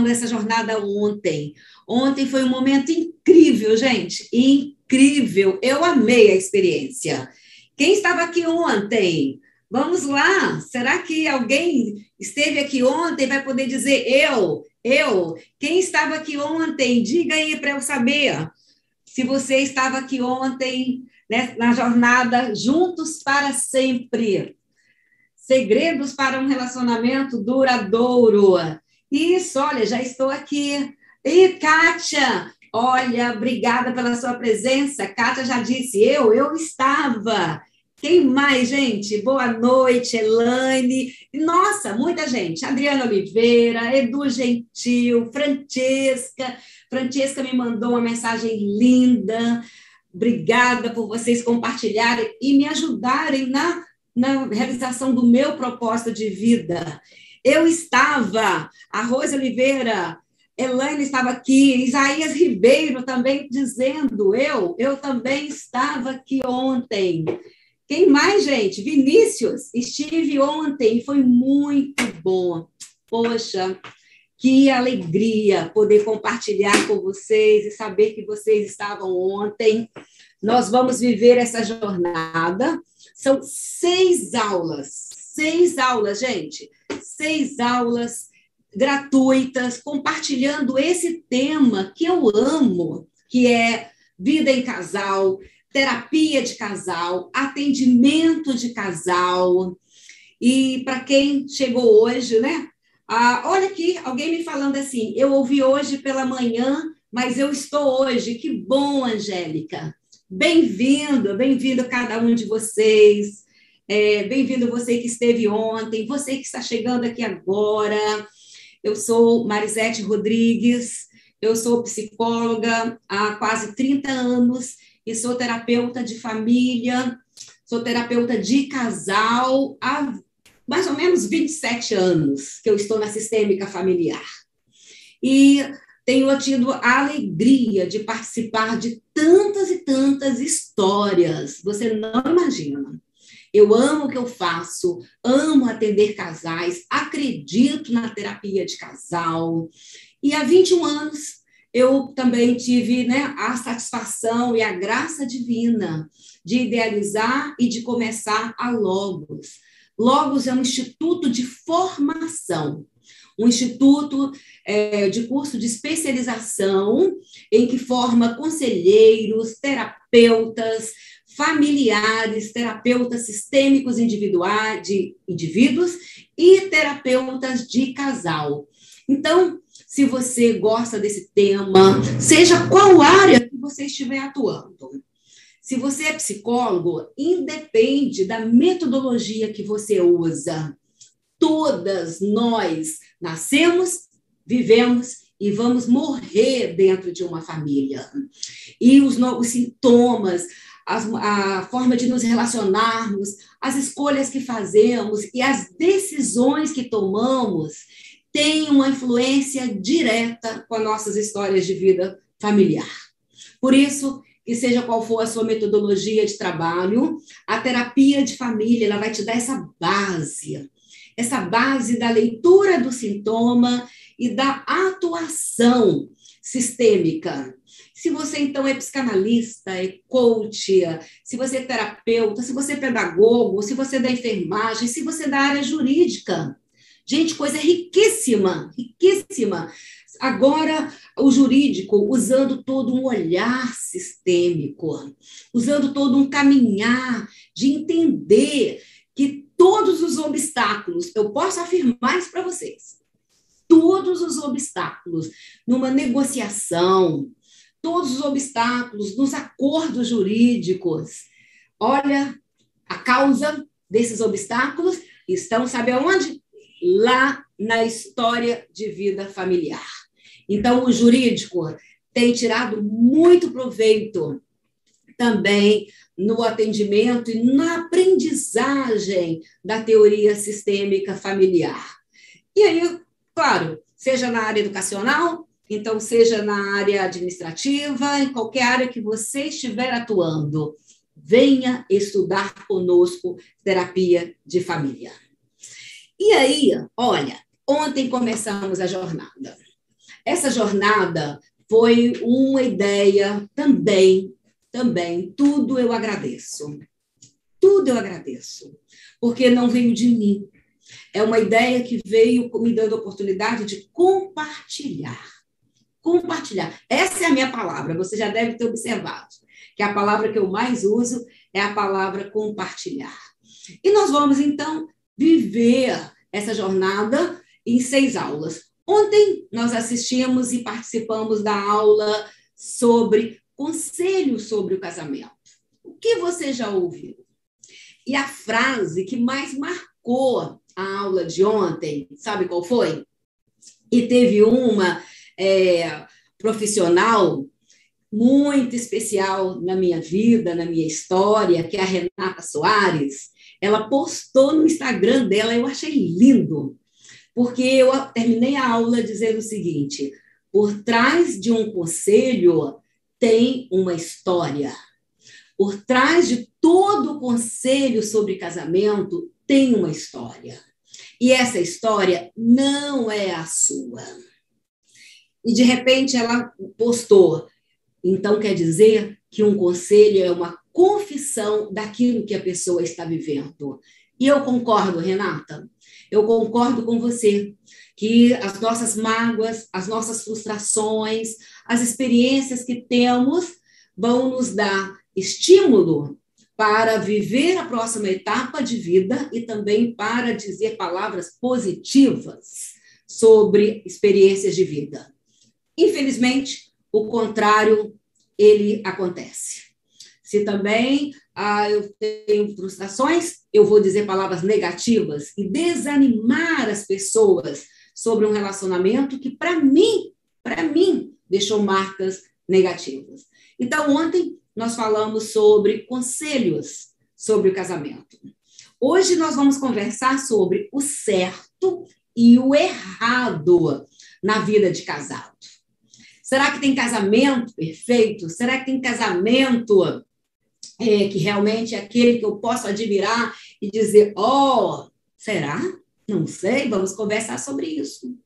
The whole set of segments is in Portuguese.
começamos essa jornada ontem. Ontem foi um momento incrível, gente, incrível. Eu amei a experiência. Quem estava aqui ontem? Vamos lá. Será que alguém esteve aqui ontem vai poder dizer eu? Eu? Quem estava aqui ontem? Diga aí para eu saber. Se você estava aqui ontem, né, na jornada Juntos para Sempre. Segredos para um relacionamento duradouro. Isso, olha, já estou aqui. E Kátia, olha, obrigada pela sua presença. Kátia já disse, eu, eu estava. Quem mais, gente? Boa noite, Elaine. Nossa, muita gente. Adriana Oliveira, Edu Gentil, Francesca. Francesca me mandou uma mensagem linda. Obrigada por vocês compartilharem e me ajudarem na, na realização do meu propósito de vida. Eu estava, a Rose Oliveira, Elaine estava aqui, Isaías Ribeiro também dizendo, eu, eu também estava aqui ontem. Quem mais, gente? Vinícius, estive ontem foi muito bom. Poxa, que alegria poder compartilhar com vocês e saber que vocês estavam ontem. Nós vamos viver essa jornada. São seis aulas, seis aulas, gente, seis aulas gratuitas, compartilhando esse tema que eu amo, que é vida em casal, terapia de casal, atendimento de casal. E para quem chegou hoje, né? Ah, olha aqui, alguém me falando assim, eu ouvi hoje pela manhã, mas eu estou hoje. Que bom, Angélica. Bem-vindo, bem-vindo cada um de vocês. É, bem-vindo você que esteve ontem, você que está chegando aqui agora. Eu sou Marisete Rodrigues, eu sou psicóloga há quase 30 anos e sou terapeuta de família, sou terapeuta de casal há mais ou menos 27 anos que eu estou na sistêmica familiar. E tenho tido a alegria de participar de tantas e tantas histórias, você não imagina. Eu amo o que eu faço, amo atender casais, acredito na terapia de casal. E há 21 anos eu também tive né, a satisfação e a graça divina de idealizar e de começar a Logos Logos é um instituto de formação, um instituto é, de curso de especialização em que forma conselheiros, terapeutas, familiares, terapeutas sistêmicos individuais de indivíduos e terapeutas de casal. Então, se você gosta desse tema, seja qual área que você estiver atuando, se você é psicólogo, independe da metodologia que você usa. Todas nós nascemos, vivemos e vamos morrer dentro de uma família. E os, os sintomas, as, a forma de nos relacionarmos, as escolhas que fazemos e as decisões que tomamos têm uma influência direta com as nossas histórias de vida familiar. Por isso, que seja qual for a sua metodologia de trabalho, a terapia de família ela vai te dar essa base, essa base da leitura do sintoma e da atuação sistêmica. Se você então é psicanalista, é coach, se você é terapeuta, se você é pedagogo, se você é da enfermagem, se você é da área jurídica. Gente, coisa riquíssima, riquíssima. Agora, o jurídico usando todo um olhar sistêmico, usando todo um caminhar de entender que todos os obstáculos, eu posso afirmar isso para vocês, todos os obstáculos numa negociação, todos os obstáculos nos acordos jurídicos, olha, a causa desses obstáculos estão, sabe aonde? Lá na história de vida familiar. Então, o jurídico tem tirado muito proveito também no atendimento e na aprendizagem da teoria sistêmica familiar. E aí, claro, seja na área educacional, então seja na área administrativa, em qualquer área que você estiver atuando, venha estudar conosco terapia de família. E aí, olha, ontem começamos a jornada. essa jornada foi uma ideia também, também, tudo eu agradeço. Tudo eu agradeço, porque não veio de mim. É uma ideia que veio me dando a oportunidade de compartilhar. Compartilhar. Essa é a minha palavra, você já deve ter observado, que a palavra que eu mais uso é a palavra compartilhar. E nós vamos, então, viver essa jornada em seis aulas. Ontem nós assistimos e participamos da aula sobre conselhos sobre o casamento. O que você já ouviu? E a frase que mais marcou a aula de ontem, sabe qual foi? E teve uma é, profissional muito especial na minha vida, na minha história, que é a Renata Soares. Ela postou no Instagram dela, eu achei lindo porque eu terminei a aula dizendo o seguinte: por trás de um conselho tem uma história. Por trás de todo conselho sobre casamento tem uma história. E essa história não é a sua. E de repente ela postou. Então quer dizer que um conselho é uma confissão daquilo que a pessoa está vivendo. E eu concordo, Renata eu concordo com você que as nossas mágoas, as nossas frustrações, as experiências que temos vão nos dar estímulo para viver a próxima etapa de vida e também para dizer palavras positivas sobre experiências de vida. Infelizmente, o contrário ele acontece. Se também ah, eu tenho frustrações, eu vou dizer palavras negativas e desanimar as pessoas sobre um relacionamento que, para mim, para mim, deixou marcas negativas. Então, ontem nós falamos sobre conselhos sobre o casamento. Hoje nós vamos conversar sobre o certo e o errado na vida de casado. Será que tem casamento perfeito? Será que tem casamento é, que realmente é aquele que eu posso admirar e dizer: ó, oh, será? Não sei, vamos conversar sobre isso.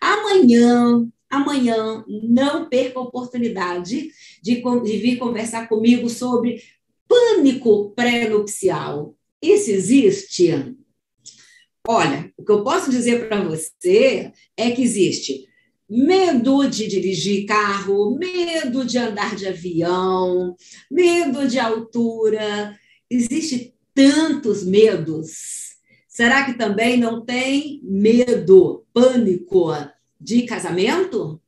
Amanhã, amanhã, não perca a oportunidade de, de vir conversar comigo sobre pânico pré-nupcial. Isso existe? Olha, o que eu posso dizer para você é que existe medo de dirigir carro, medo de andar de avião, medo de altura. Existem tantos medos. Será que também não tem medo, pânico de casamento?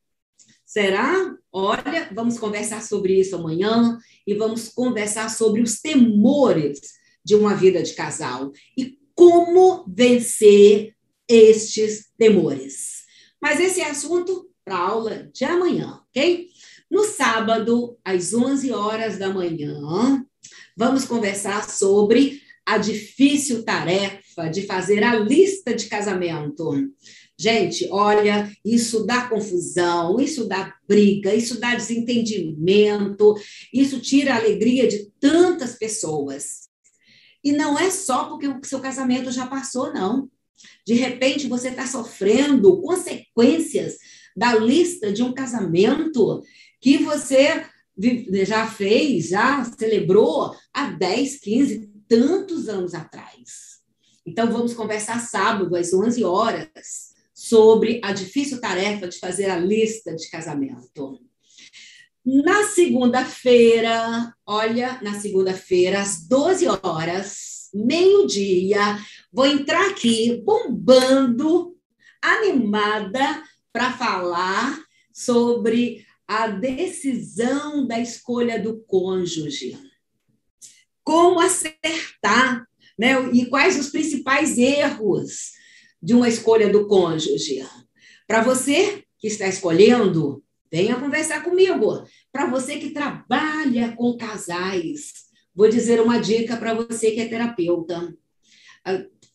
Será? Olha, vamos conversar sobre isso amanhã e vamos conversar sobre os temores de uma vida de casal e como vencer estes temores. Mas esse é assunto para aula de amanhã, ok? No sábado, às 11 horas da manhã, vamos conversar sobre a difícil tarefa de fazer a lista de casamento. Gente, olha, isso dá confusão, isso dá briga, isso dá desentendimento, isso tira a alegria de tantas pessoas. E não é só porque o seu casamento já passou, não. De repente, você está sofrendo consequências da lista de um casamento que você já fez, já celebrou há 10, 15, tantos anos atrás. Então, vamos conversar sábado, às 11 horas, sobre a difícil tarefa de fazer a lista de casamento. Na segunda-feira, olha, na segunda-feira, às 12 horas, meio-dia, Vou entrar aqui bombando, animada, para falar sobre a decisão da escolha do cônjuge. Como acertar, né? E quais os principais erros de uma escolha do cônjuge? Para você que está escolhendo, venha conversar comigo. Para você que trabalha com casais, vou dizer uma dica para você que é terapeuta.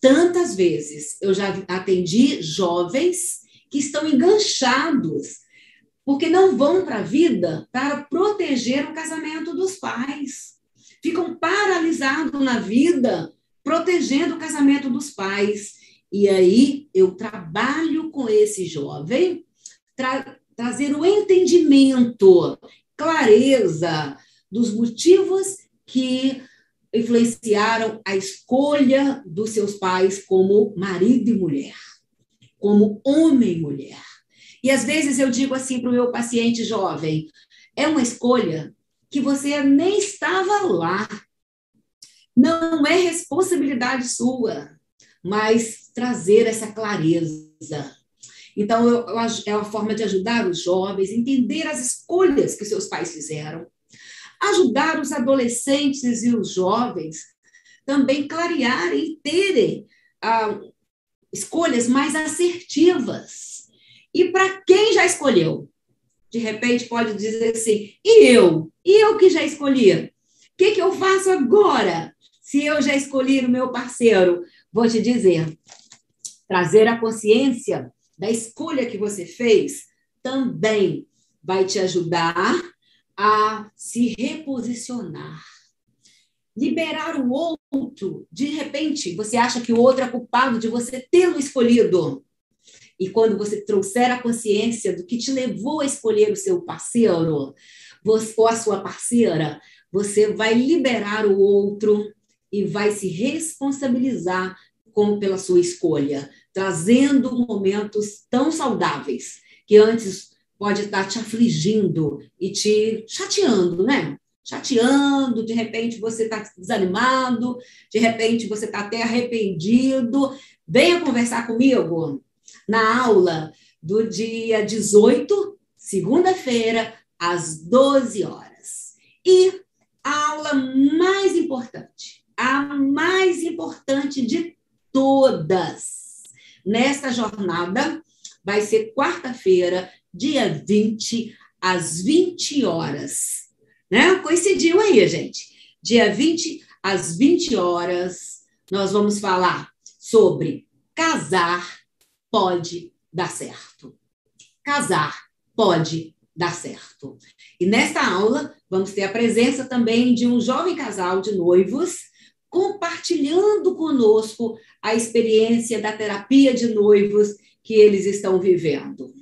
Tantas vezes eu já atendi jovens que estão enganchados, porque não vão para a vida para proteger o casamento dos pais. Ficam paralisados na vida, protegendo o casamento dos pais. E aí eu trabalho com esse jovem, trazer o entendimento, clareza dos motivos que influenciaram a escolha dos seus pais como marido e mulher, como homem e mulher. E às vezes eu digo assim para o meu paciente jovem: é uma escolha que você nem estava lá. Não é responsabilidade sua, mas trazer essa clareza. Então, é uma forma de ajudar os jovens a entender as escolhas que seus pais fizeram, ajudar os adolescentes e os jovens também clarearem e terem ah, escolhas mais assertivas. E para quem já escolheu? De repente pode dizer assim: e eu? E eu que já escolhi? O que, que eu faço agora? Se eu já escolhi o meu parceiro, vou te dizer: trazer a consciência da escolha que você fez também vai te ajudar a se reposicionar. Liberar o outro, de repente, você acha que o outro é culpado de você tê-lo escolhido. E quando você trouxer a consciência do que te levou a escolher o seu parceiro ou a sua parceira, você vai liberar o outro e vai se responsabilizar como pela sua escolha, trazendo momentos tão saudáveis que antes pode estar te afligindo e te chateando, né? Chateando, de repente você está desanimado, de repente você está até arrependido. Venha conversar comigo na aula do dia 18, segunda-feira, às 12 horas. E a aula mais importante, a mais importante de todas nesta jornada vai ser quarta-feira, dia 20, às 20 horas. Né? Coincidiu aí, gente. Dia 20, às 20 horas, nós vamos falar sobre casar pode dar certo. Casar pode dar certo. E nesta aula, vamos ter a presença também de um jovem casal de noivos compartilhando conosco a experiência da terapia de noivos que eles estão vivendo.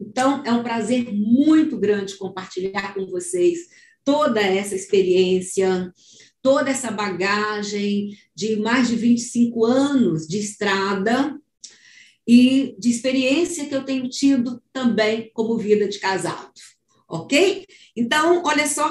Então, é um prazer muito grande compartilhar com vocês toda essa experiência, toda essa bagagem de mais de 25 anos de estrada e de experiência que eu tenho tido também como vida de casado, ok? Então, olha só,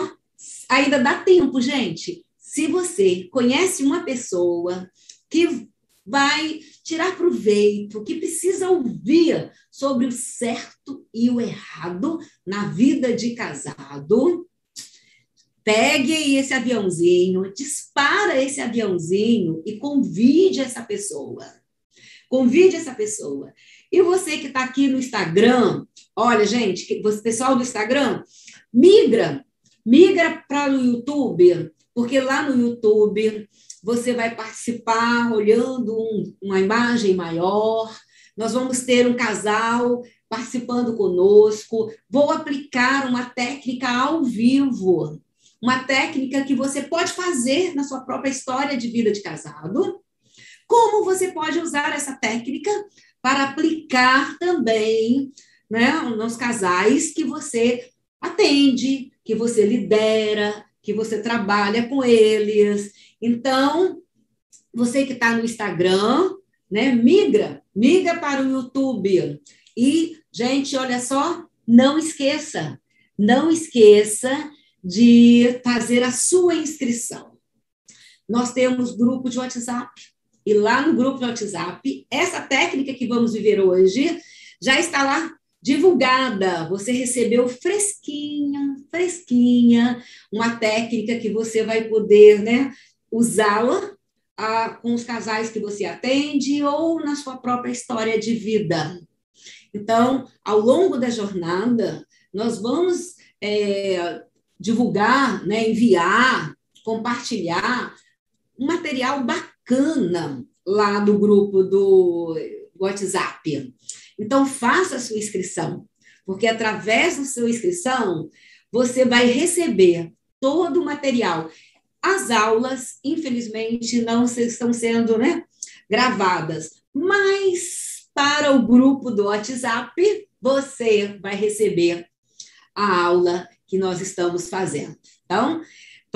ainda dá tempo, gente. Se você conhece uma pessoa que vai tirar proveito, que precisa ouvir sobre o certo e o errado na vida de casado, pegue esse aviãozinho, dispara esse aviãozinho e convide essa pessoa. Convide essa pessoa. E você que está aqui no Instagram, olha, gente, você, pessoal do Instagram, migra, migra para o YouTube, porque lá no YouTube você vai participar olhando um, uma imagem maior. Nós vamos ter um casal participando conosco. Vou aplicar uma técnica ao vivo, uma técnica que você pode fazer na sua própria história de vida de casado. Como você pode usar essa técnica para aplicar também né, nos casais que você atende, que você lidera, que você trabalha com eles. Então, você que está no Instagram, né, migra, migra para o YouTube. E, gente, olha só, não esqueça, não esqueça de fazer a sua inscrição. Nós temos grupo de WhatsApp, e lá no grupo de WhatsApp, essa técnica que vamos viver hoje já está lá divulgada, você recebeu fresquinha, fresquinha, uma técnica que você vai poder né, usá-la ah, com os casais que você atende ou na sua própria história de vida. Então, ao longo da jornada, nós vamos é, divulgar, né, enviar, compartilhar um material bacana lá no grupo do WhatsApp. Então, faça a sua inscrição, porque através da sua inscrição, você vai receber todo o material. As aulas, infelizmente, não estão sendo né, gravadas, mas para o grupo do WhatsApp, você vai receber a aula que nós estamos fazendo. Então,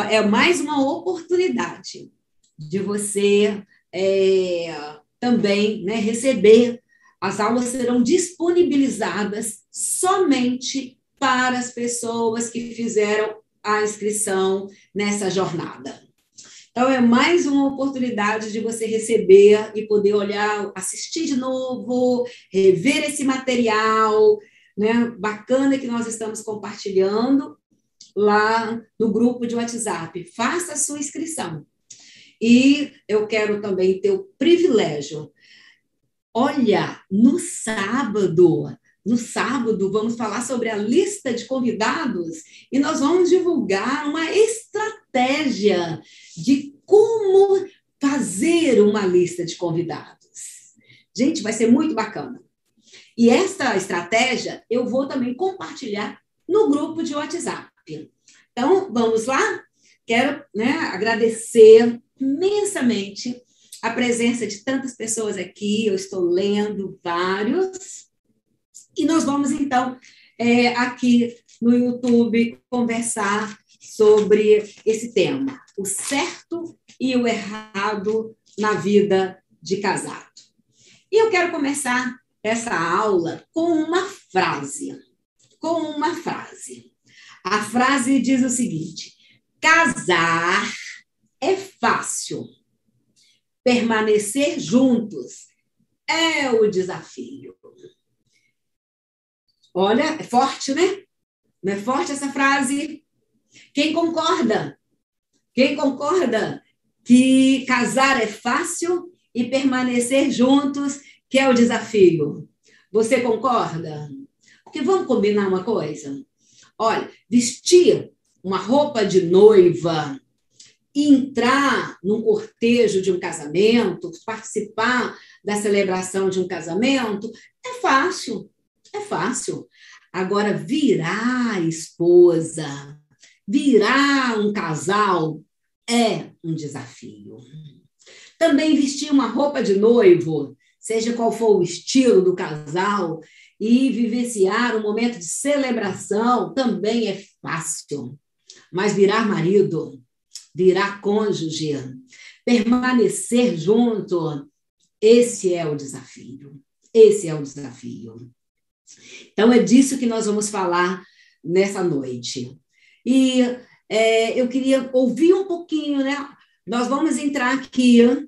é mais uma oportunidade de você é, também né, receber. As aulas serão disponibilizadas somente para as pessoas que fizeram a inscrição nessa jornada. Então, é mais uma oportunidade de você receber e poder olhar, assistir de novo, rever esse material, né, bacana que nós estamos compartilhando lá no grupo de WhatsApp. Faça a sua inscrição. E eu quero também ter o privilégio. Olha, no sábado, no sábado, vamos falar sobre a lista de convidados e nós vamos divulgar uma estratégia de como fazer uma lista de convidados. Gente, vai ser muito bacana. E essa estratégia eu vou também compartilhar no grupo de WhatsApp. Então, vamos lá? Quero né, agradecer imensamente a presença de tantas pessoas aqui, eu estou lendo vários. E nós vamos, então, é, aqui no YouTube, conversar sobre esse tema, o certo e o errado na vida de casado. E eu quero começar essa aula com uma frase. Com uma frase. A frase diz o seguinte: casar é fácil, permanecer juntos é o desafio. Olha, é forte, né? Não é forte essa frase? Quem concorda? Quem concorda que casar é fácil e permanecer juntos que é o desafio. Você concorda? Porque vamos combinar uma coisa? Olha, vestir uma roupa de noiva, entrar num cortejo de um casamento, participar da celebração de um casamento, é fácil, é fácil. Agora, virar esposa, virar um casal, é um desafio. Também vestir uma roupa de noivo seja qual for o estilo do casal, e vivenciar um momento de celebração também é fácil. Mas virar marido, virar cônjuge, permanecer junto, esse é o desafio. Esse é o desafio. Então, é disso que nós vamos falar nessa noite. E é, eu queria ouvir um pouquinho, né? Nós vamos entrar aqui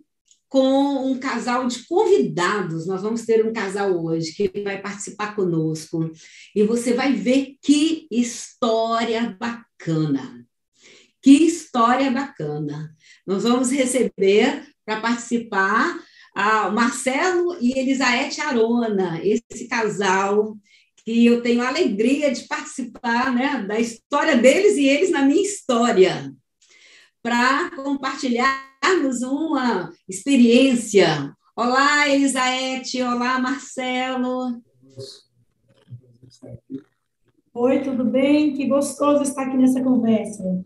com um casal de convidados. Nós vamos ter um casal hoje que vai participar conosco e você vai ver que história bacana. Que história bacana. Nós vamos receber para participar a Marcelo e Elisaete Arona, esse casal que eu tenho a alegria de participar né, da história deles e eles na minha história, para compartilhar compartilharmos uma experiência. Olá, Elisaete. Olá, Marcelo. Oi, tudo bem? Que gostoso estar aqui nessa conversa.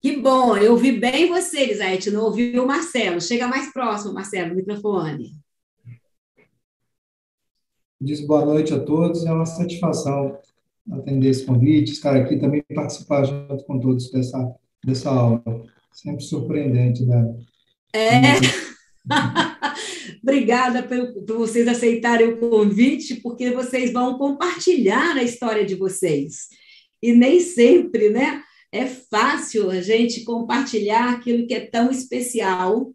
Que bom, eu ouvi bem você, Elisaete, não ouvi o Marcelo. Chega mais próximo, Marcelo, microfone. Diz boa noite a todos, é uma satisfação atender esse convite, estar aqui também participar junto com todos dessa, dessa aula. Sempre surpreendente, né? É. Obrigada por, por, vocês aceitarem o convite, porque vocês vão compartilhar a história de vocês. E nem sempre, né? É fácil a gente compartilhar aquilo que é tão especial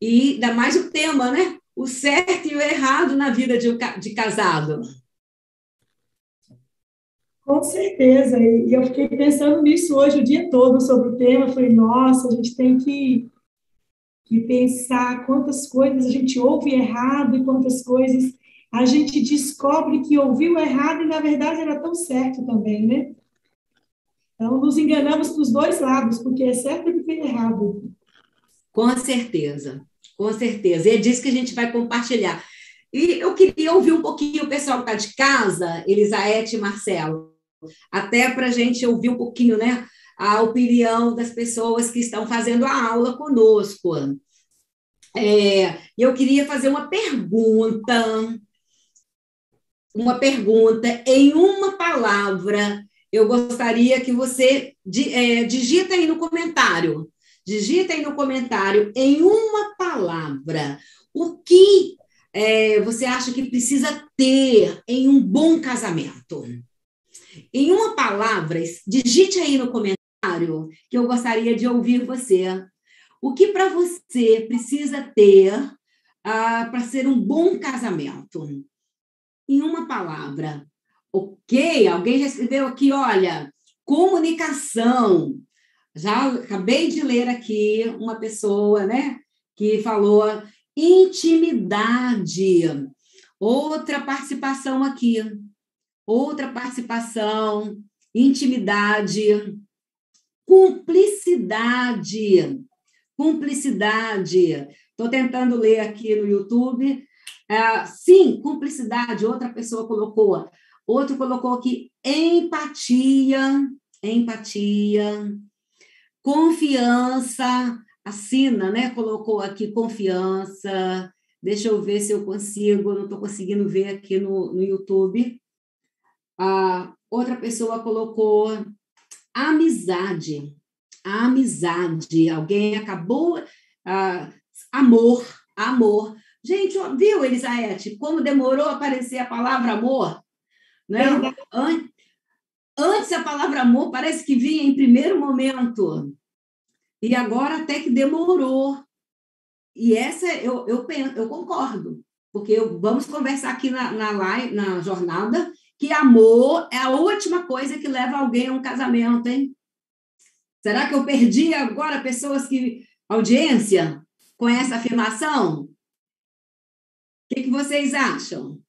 e ainda mais o tema, né? O certo e o errado na vida de, um, de casado. Com certeza, e eu fiquei pensando nisso hoje o dia todo sobre o tema. Falei, nossa, a gente tem que, que pensar quantas coisas a gente ouve errado e quantas coisas a gente descobre que ouviu errado e na verdade era tão certo também, né? Então, nos enganamos dos dois lados, porque é certo e é errado. Com certeza, com certeza. E é disso que a gente vai compartilhar. E eu queria ouvir um pouquinho o pessoal que está de casa, Elisaete e Marcelo até para a gente ouvir um pouquinho né, a opinião das pessoas que estão fazendo a aula conosco. É, eu queria fazer uma pergunta. uma pergunta em uma palavra. Eu gostaria que você é, digita aí no comentário. Digita aí no comentário em uma palavra o que é, você acha que precisa ter em um bom casamento. Em uma palavra, digite aí no comentário que eu gostaria de ouvir você. O que para você precisa ter ah, para ser um bom casamento? Em uma palavra. Ok, alguém já escreveu aqui, olha, comunicação. Já acabei de ler aqui uma pessoa, né, que falou intimidade. Outra participação aqui. Outra participação, intimidade, cumplicidade. Cumplicidade. Estou tentando ler aqui no YouTube. É, sim, cumplicidade. Outra pessoa colocou. Outro colocou aqui empatia, empatia, confiança, assina, né? Colocou aqui confiança. Deixa eu ver se eu consigo, não estou conseguindo ver aqui no, no YouTube. A outra pessoa colocou amizade. Amizade. Alguém acabou. Ah, amor, amor. Gente, viu, Elisaete, como demorou a aparecer a palavra amor? Né? Antes a palavra amor parece que vinha em primeiro momento. E agora até que demorou. E essa eu, eu, eu concordo, porque eu, vamos conversar aqui na, na, live, na jornada que amor é a última coisa que leva alguém a um casamento, hein? Será que eu perdi agora pessoas que. audiência com essa afirmação? O que, que vocês acham?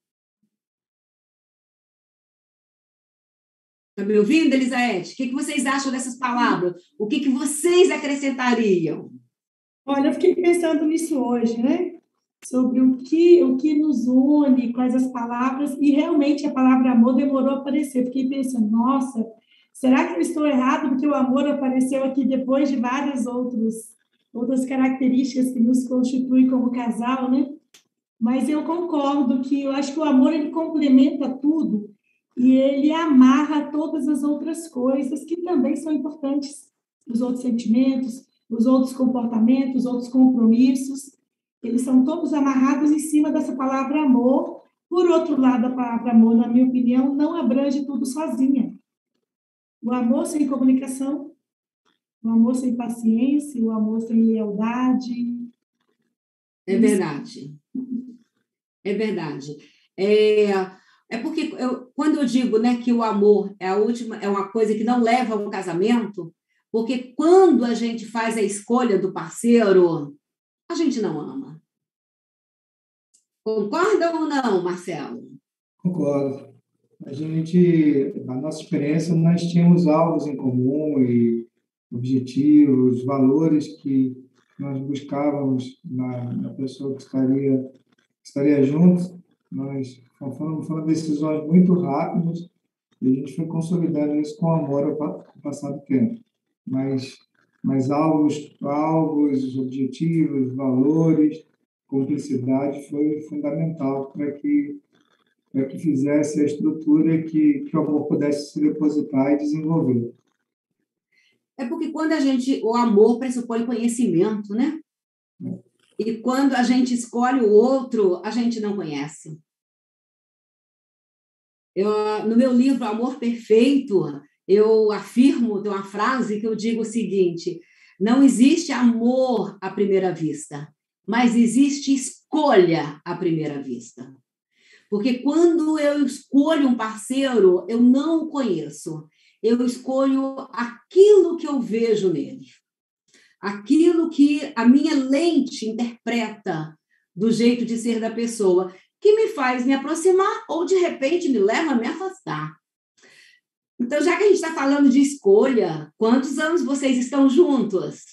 Está me ouvindo, Elisaete? O que, que vocês acham dessas palavras? O que, que vocês acrescentariam? Olha, eu fiquei pensando nisso hoje, né? Sobre o que, o que nos une, quais as palavras, e realmente a palavra amor demorou a aparecer. Fiquei pensando, nossa, será que eu estou errado porque o amor apareceu aqui depois de várias outros, outras características que nos constituem como casal, né? Mas eu concordo que eu acho que o amor ele complementa tudo e ele amarra todas as outras coisas que também são importantes, os outros sentimentos, os outros comportamentos, os outros compromissos, eles são todos amarrados em cima dessa palavra amor. Por outro lado, a palavra amor, na minha opinião, não abrange tudo sozinha. O amor sem comunicação, o amor sem paciência, o amor sem lealdade. É verdade. É verdade. É, é porque eu, quando eu digo né, que o amor é a última, é uma coisa que não leva a um casamento, porque quando a gente faz a escolha do parceiro, a gente não ama. Concorda ou não, Marcelo? Concordo. A gente, na nossa experiência, nós tínhamos alvos em comum e objetivos, valores que nós buscávamos na, na pessoa que estaria, estaria junto. Nós foram, foram decisões muito rápidas e a gente foi consolidando isso com amor ao passar do tempo. Mas, mas alvos, alvos, objetivos, valores, cumplicidade foi fundamental para que para que fizesse a estrutura que, que o amor pudesse se depositar e desenvolver. É porque quando a gente, o amor pressupõe conhecimento, né? É. E quando a gente escolhe o outro, a gente não conhece. Eu, no meu livro Amor Perfeito, eu afirmo, tem uma frase que eu digo o seguinte: não existe amor à primeira vista, mas existe escolha à primeira vista. Porque quando eu escolho um parceiro, eu não o conheço. Eu escolho aquilo que eu vejo nele. Aquilo que a minha lente interpreta do jeito de ser da pessoa que me faz me aproximar ou, de repente, me leva a me afastar. Então, já que a gente está falando de escolha, quantos anos vocês estão juntos?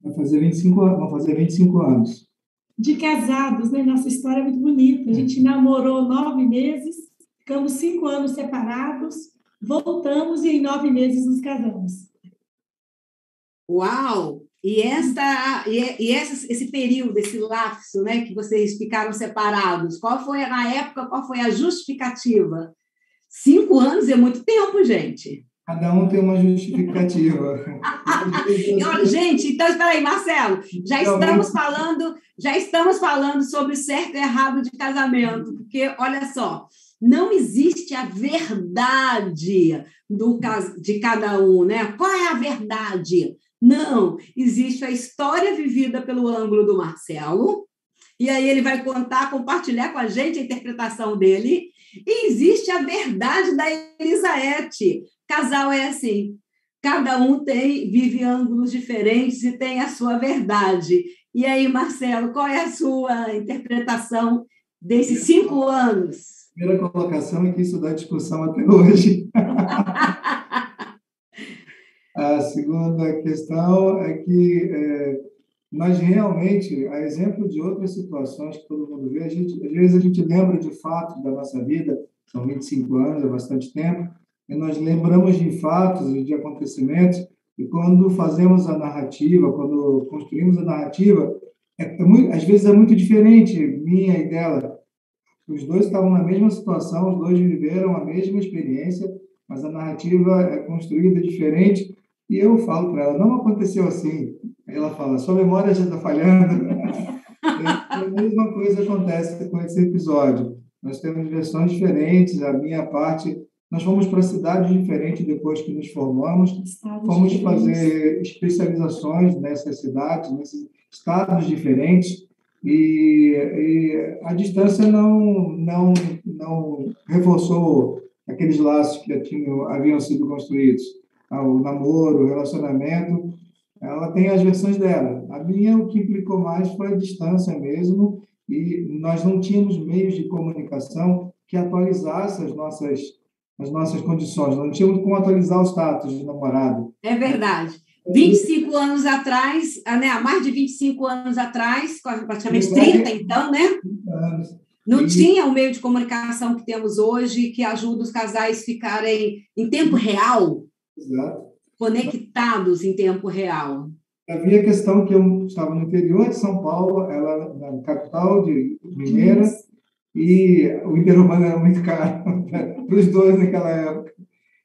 Vai fazer 25 anos. Vão fazer 25 anos. De casados, né? Nossa história é muito bonita. A gente namorou nove meses, ficamos cinco anos separados, voltamos e em nove meses nos casamos. Uau! E, essa, e, e essa, esse período, esse lapso, né, que vocês ficaram separados, qual foi, na época, qual foi a justificativa? Cinco anos é muito tempo, gente. Cada um tem uma justificativa. gente, então espera aí, Marcelo, já estamos falando, já estamos falando sobre certo e errado de casamento, porque olha só, não existe a verdade do, de cada um, né? Qual é a verdade? Não, existe a história vivida pelo ângulo do Marcelo, e aí ele vai contar, compartilhar com a gente a interpretação dele, e existe a verdade da Elisaete. Casal é assim, cada um tem vive ângulos diferentes e tem a sua verdade. E aí, Marcelo, qual é a sua interpretação desses cinco anos? Primeira colocação é que isso dá discussão até hoje. A segunda questão é que é, nós realmente, a exemplo de outras situações que todo mundo vê, a gente, às vezes a gente lembra de fatos da nossa vida, são 25 anos, é bastante tempo, e nós lembramos de fatos e de acontecimentos, e quando fazemos a narrativa, quando construímos a narrativa, é, é muito, às vezes é muito diferente minha e dela. Os dois estavam na mesma situação, os dois viveram a mesma experiência, mas a narrativa é construída diferente e eu falo para ela, não aconteceu assim. Aí ela fala, sua memória já está falhando. a mesma coisa acontece com esse episódio. Nós temos versões diferentes, a minha parte... Nós fomos para cidades diferentes depois que nos formamos. Estados fomos diferentes. fazer especializações nessas cidades, nesses estados diferentes. E, e, a distância não, não, não reforçou aqueles laços que tinham, haviam sido construídos o namoro, o relacionamento, ela tem as versões dela. A minha, o que implicou mais foi a distância mesmo, e nós não tínhamos meios de comunicação que atualizasse as nossas, as nossas condições, não tínhamos como atualizar o status de namorado. É verdade. 25 anos atrás, ah, né, há mais de 25 anos atrás, praticamente 30 então, né? Não tinha o meio de comunicação que temos hoje, que ajuda os casais a ficarem em tempo real, Exato. conectados em tempo real. Havia a questão que eu estava no interior de São Paulo, ela na capital de Mineira, e o interurbano era muito caro para os dois naquela época.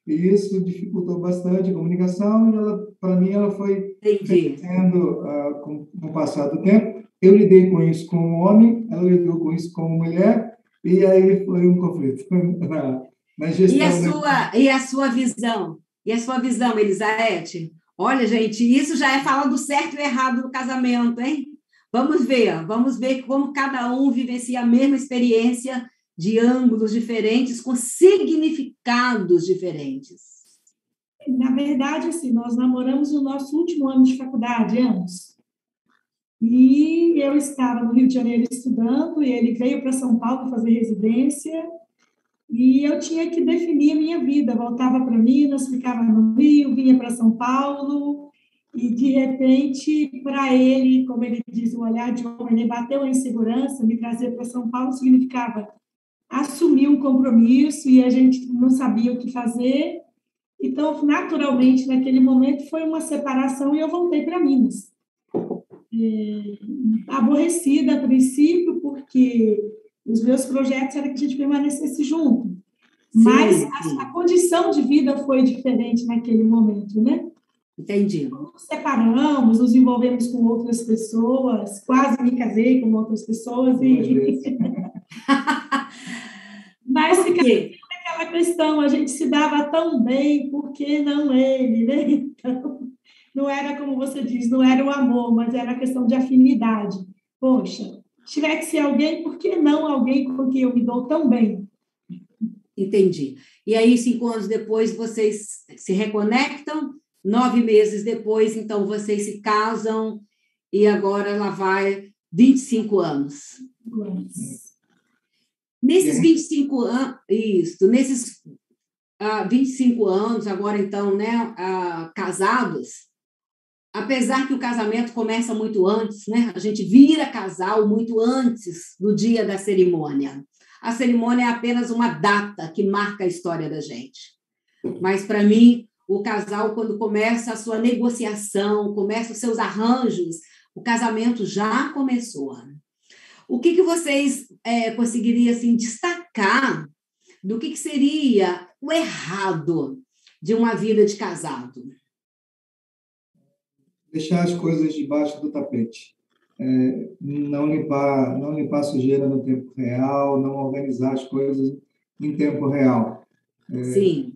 E isso dificultou bastante a comunicação, e ela, para mim, ela foi crescendo uh, com, com o passar do tempo. Eu lidei com isso como homem, ela lidou com isso como mulher, e aí foi um conflito na, na gestão. E a, sua, e a sua visão? E a sua visão, Elisaete? Olha, gente, isso já é falar do certo e errado do casamento, hein? Vamos ver, vamos ver como cada um vivencia a mesma experiência de ângulos diferentes, com significados diferentes. Na verdade, assim, nós namoramos no nosso último ano de faculdade, anos. E eu estava no Rio de Janeiro estudando, e ele veio para São Paulo fazer residência, e eu tinha que definir a minha vida. Voltava para Minas, ficava no Rio, vinha para São Paulo, e de repente, para ele, como ele diz, o olhar de homem, ele bateu a insegurança, me trazer para São Paulo significava assumir um compromisso e a gente não sabia o que fazer. Então, naturalmente, naquele momento, foi uma separação e eu voltei para Minas. É, aborrecida a princípio, porque os meus projetos era que a gente permanecesse junto. Sim, Mas sim. A, a, condição de vida foi diferente naquele momento, né? Entendi. Nos separamos, nos envolvemos com outras pessoas, quase me casei com outras pessoas. E... Mas ficava aquela questão, a gente se dava tão bem, por que não ele, né? Então, não era como você diz, não era o amor, mas era a questão de afinidade. Poxa, tiver que ser alguém, por que não alguém com quem eu me dou tão bem? Entendi. E aí, cinco anos depois, vocês se reconectam, nove meses depois, então, vocês se casam, e agora lá vai 25 anos. Nossa. Nesses 25 anos, isso, nesses uh, ah, 25 anos, agora então, né, uh, casados, apesar que o casamento começa muito antes, né? A gente vira casal muito antes do dia da cerimônia. A cerimônia é apenas uma data que marca a história da gente. Mas para mim, o casal, quando começa a sua negociação, começa os seus arranjos, o casamento já começou. O que, que vocês é, conseguiriam assim, destacar do que, que seria o errado de uma vida de casado? Deixar as coisas debaixo do tapete. É, não limpar não limpar sujeira no tempo real, não organizar as coisas em tempo real. É, Sim.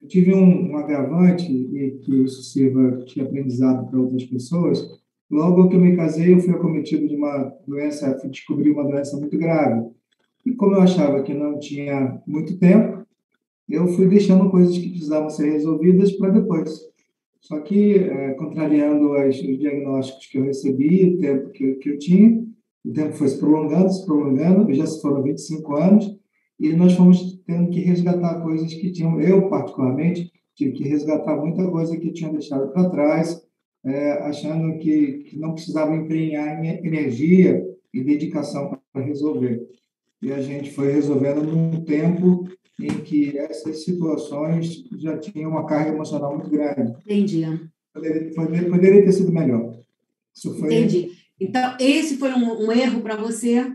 Eu tive um, um agravante e que isso sirva de aprendizado para outras pessoas. Logo que eu me casei, eu fui acometido de uma doença, fui descobrir uma doença muito grave. E como eu achava que não tinha muito tempo, eu fui deixando coisas que precisavam ser resolvidas para depois. Só que, é, contrariando as, os diagnósticos que eu recebi, o tempo que, que eu tinha, o tempo foi se prolongando, se prolongando, já se foram 25 anos, e nós fomos tendo que resgatar coisas que tinham, eu particularmente, tive que resgatar muita coisa que tinha deixado para trás, é, achando que, que não precisava empenhar energia e dedicação para resolver. E a gente foi resolvendo num tempo em que essas situações já tinham uma carga emocional muito grande. Entendi. Poderia, poderia, poderia ter sido melhor. Foi... Entendi. Então, esse foi um, um erro para você?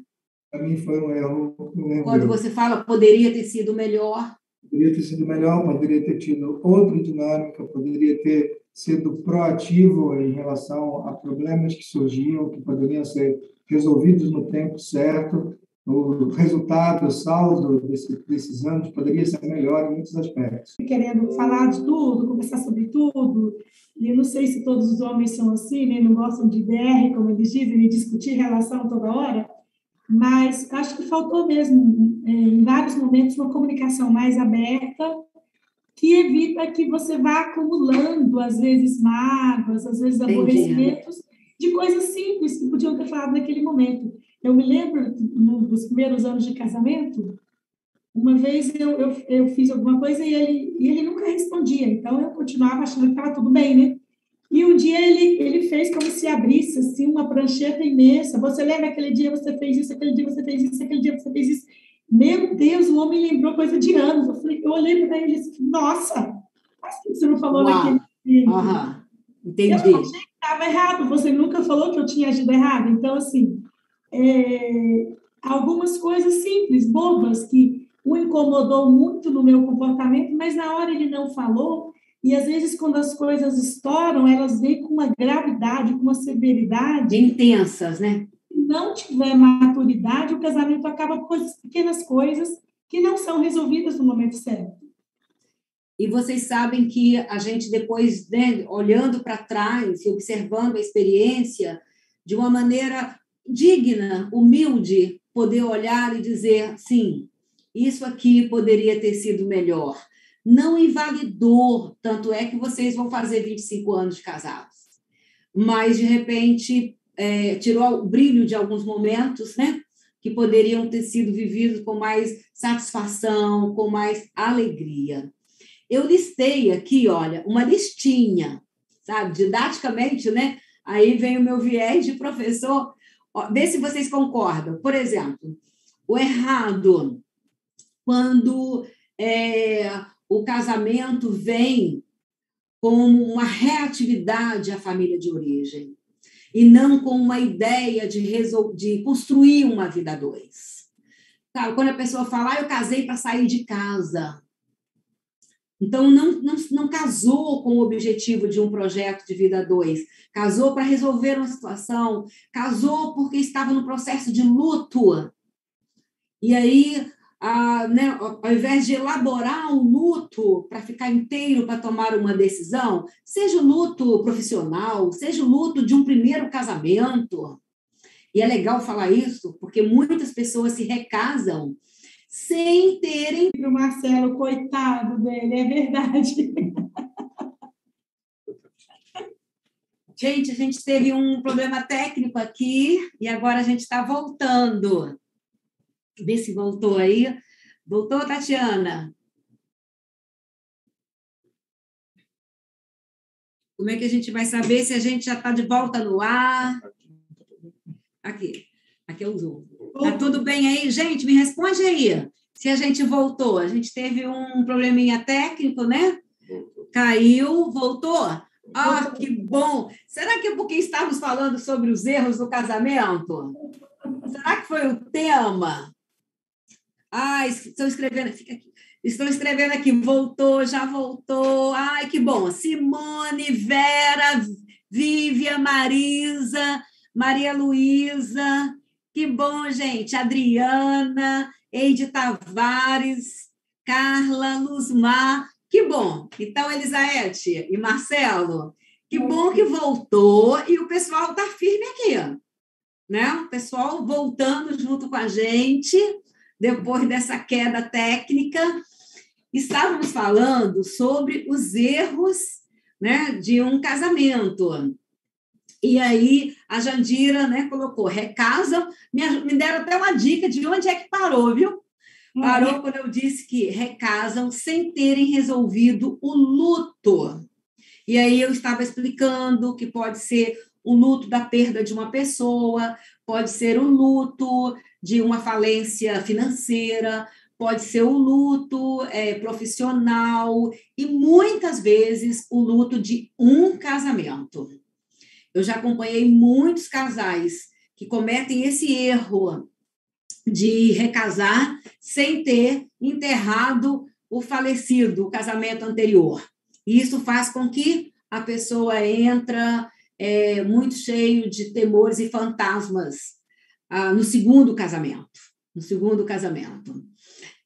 Para mim foi um erro. Um erro Quando meu. você fala poderia ter sido melhor? Poderia ter sido melhor, poderia ter tido outra dinâmica, poderia ter sido proativo em relação a problemas que surgiam, que poderiam ser resolvidos no tempo certo, o resultado, o saldo desse, desses anos poderia ser melhor em muitos aspectos. Querendo falar de tudo, conversar sobre tudo, e eu não sei se todos os homens são assim, né? não gostam de DR, como eles dizem, e discutir relação toda hora, mas acho que faltou mesmo, é, em vários momentos, uma comunicação mais aberta, que evita que você vá acumulando, às vezes, mágoas, às vezes, aborrecimentos, de coisas simples que podiam ter falado naquele momento. Eu me lembro, nos primeiros anos de casamento, uma vez eu, eu, eu fiz alguma coisa e ele, e ele nunca respondia, então eu continuava achando que estava tudo bem, né? E um dia ele, ele fez como se abrisse assim, uma prancheta imensa. Você lembra aquele dia você fez isso, aquele dia você fez isso, aquele dia você fez isso? Meu Deus, o homem lembrou coisa de anos. Eu, falei, eu olhei para ele e disse, nossa, mas que você não falou Uau. naquele dia? Uhum. Entendi. Eu achei que estava errado, você nunca falou que eu tinha agido errado. Então, assim, é, algumas coisas simples, bobas, que o incomodou muito no meu comportamento, mas na hora ele não falou. E às vezes, quando as coisas estouram, elas vêm com uma gravidade, com uma severidade. Intensas, né? Se não tiver maturidade, o casamento acaba por pequenas coisas que não são resolvidas no momento certo. E vocês sabem que a gente, depois, né, olhando para trás e observando a experiência, de uma maneira digna, humilde, poder olhar e dizer, sim, isso aqui poderia ter sido melhor. Não invalidou, tanto é que vocês vão fazer 25 anos de casados. Mas, de repente, é, tirou o brilho de alguns momentos, né? Que poderiam ter sido vividos com mais satisfação, com mais alegria. Eu listei aqui, olha, uma listinha, sabe, didaticamente, né? Aí vem o meu viés de professor, Vê se vocês concordam. Por exemplo, o errado, quando é, o casamento vem como uma reatividade à família de origem e não com uma ideia de, resol... de construir uma vida a dois. Tá, quando a pessoa fala, ah, eu casei para sair de casa, então, não, não, não casou com o objetivo de um projeto de vida dois, casou para resolver uma situação, casou porque estava no processo de luto. E aí, a, né, ao invés de elaborar um luto para ficar inteiro para tomar uma decisão, seja o luto profissional, seja o luto de um primeiro casamento. E é legal falar isso, porque muitas pessoas se recasam sem terem. Para o Marcelo, coitado dele, é verdade. Gente, a gente teve um problema técnico aqui e agora a gente está voltando. Vê se voltou aí. Voltou, Tatiana? Como é que a gente vai saber se a gente já está de volta no ar? Aqui. Aqui é o Zoom. Tá tudo bem aí? Gente, me responde aí. Se a gente voltou, a gente teve um probleminha técnico, né? Caiu, voltou? Ah, que bom! Será que é porque estávamos falando sobre os erros do casamento? Será que foi o tema? Ah, estão escrevendo, fica aqui. Estou escrevendo aqui, voltou, já voltou. Ai, que bom. Simone, Vera, Vívia, Marisa, Maria Luísa. Que bom, gente. Adriana, Eide Tavares, Carla, Luzmar. Que bom. Então, Elisaete e Marcelo, que bom que voltou e o pessoal está firme aqui. Né? O pessoal voltando junto com a gente depois dessa queda técnica. Estávamos falando sobre os erros né, de um casamento. E aí a Jandira né, colocou, recasam, me, me deram até uma dica de onde é que parou, viu? Parou uhum. quando eu disse que recasam sem terem resolvido o luto. E aí eu estava explicando que pode ser o luto da perda de uma pessoa, pode ser o luto de uma falência financeira, pode ser o luto é, profissional e muitas vezes o luto de um casamento. Eu já acompanhei muitos casais que cometem esse erro de recasar sem ter enterrado o falecido, o casamento anterior. E isso faz com que a pessoa entra é, muito cheio de temores e fantasmas ah, no segundo casamento. No segundo casamento.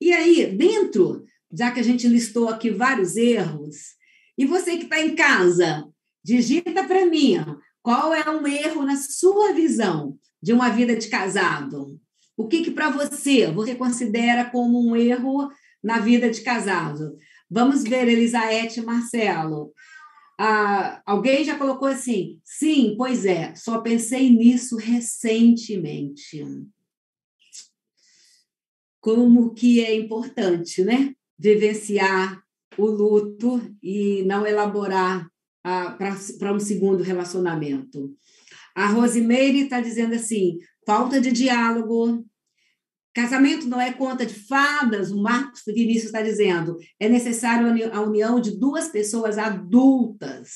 E aí, dentro, já que a gente listou aqui vários erros, e você que está em casa, digita para mim qual é um erro na sua visão de uma vida de casado. O que, que para você você considera como um erro na vida de casado? Vamos ver, Elisaete Marcelo. Ah, alguém já colocou assim? Sim, pois é, só pensei nisso recentemente. Como que é importante, né? Vivenciar o luto e não elaborar para um segundo relacionamento. A Rosimeire está dizendo assim: falta de diálogo, Casamento não é conta de fadas, o Marcos Vinícius está dizendo. É necessário a união de duas pessoas adultas.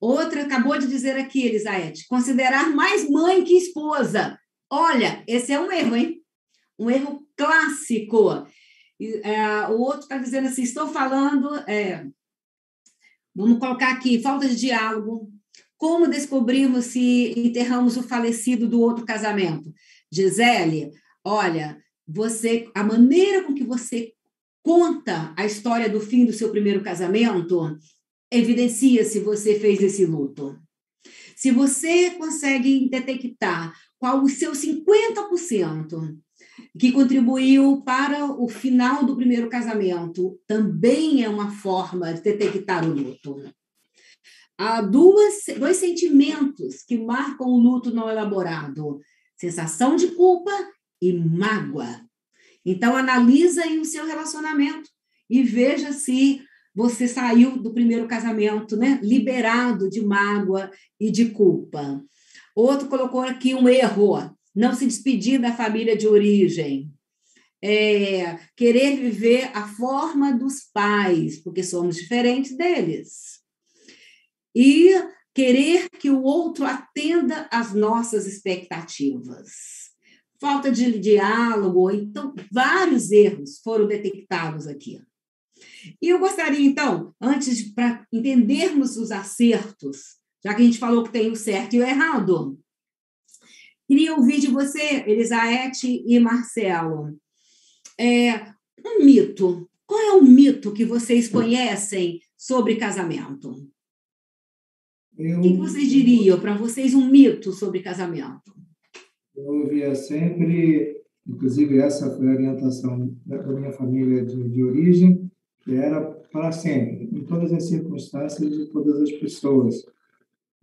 Outra acabou de dizer aqui, Elisaete, considerar mais mãe que esposa. Olha, esse é um erro, hein? Um erro clássico. É, o outro está dizendo assim: estou falando. É, vamos colocar aqui: falta de diálogo. Como descobrimos se enterramos o falecido do outro casamento? Gisele, olha, você, a maneira com que você conta a história do fim do seu primeiro casamento evidencia se você fez esse luto. Se você consegue detectar qual o seu 50% que contribuiu para o final do primeiro casamento, também é uma forma de detectar o luto. Há duas, dois sentimentos que marcam o luto não elaborado: sensação de culpa e mágoa. Então, analisa aí o seu relacionamento e veja se você saiu do primeiro casamento, né, liberado de mágoa e de culpa. Outro colocou aqui um erro: não se despedir da família de origem. É, querer viver a forma dos pais, porque somos diferentes deles. E querer que o outro atenda às nossas expectativas falta de diálogo, então vários erros foram detectados aqui. E eu gostaria, então, antes para entendermos os acertos, já que a gente falou que tem o certo e o errado, queria ouvir de você, Elisaete e Marcelo, é, um mito. Qual é o mito que vocês conhecem sobre casamento? Eu... O que vocês diriam para vocês um mito sobre casamento? eu ouvia sempre, inclusive essa foi a orientação da minha família de, de origem, que era para sempre, em todas as circunstâncias de todas as pessoas.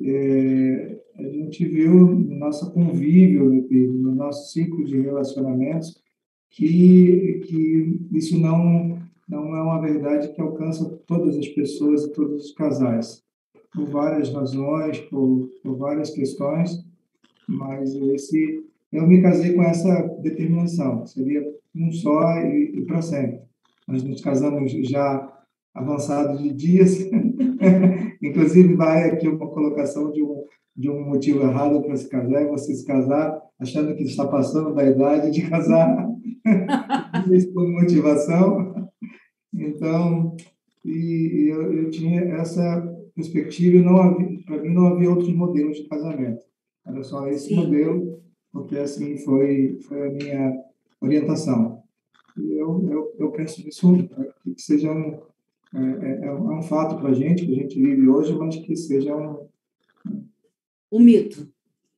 É, a gente viu no nosso convívio, no nosso ciclo de relacionamentos, que, que isso não, não é uma verdade que alcança todas as pessoas e todos os casais, por várias razões, por, por várias questões, mas esse eu me casei com essa determinação, seria um só e, e para sempre. Nós nos casamos já avançado de dias. Inclusive, vai aqui uma colocação de um, de um motivo errado para se casar, é você se casar achando que está passando da idade de casar, por motivação. Então, e, eu, eu, tinha essa perspectiva e para mim não havia outros modelos de casamento. Era só esse Sim. modelo, porque assim foi, foi a minha orientação. E eu, eu, eu penso nisso, que seja um, é, é, é um fato para a gente, que a gente vive hoje, mas que seja um... Um mito.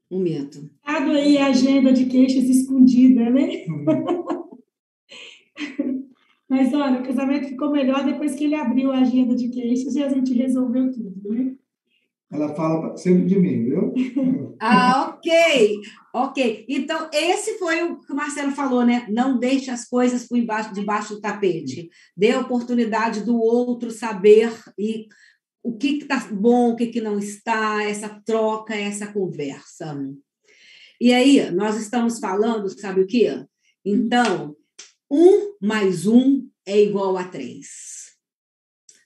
Um mito. Dado aí a agenda de queixas escondida, né? Uhum. mas, olha, o casamento ficou melhor depois que ele abriu a agenda de queixas e a gente resolveu tudo, né? Ela fala sempre de mim, viu? ah, ok. Ok. Então, esse foi o que o Marcelo falou, né? Não deixe as coisas por embaixo, debaixo do tapete. Dê a oportunidade do outro saber e o que está bom, o que, que não está, essa troca, essa conversa. E aí, nós estamos falando, sabe o quê? Então, um mais um é igual a três.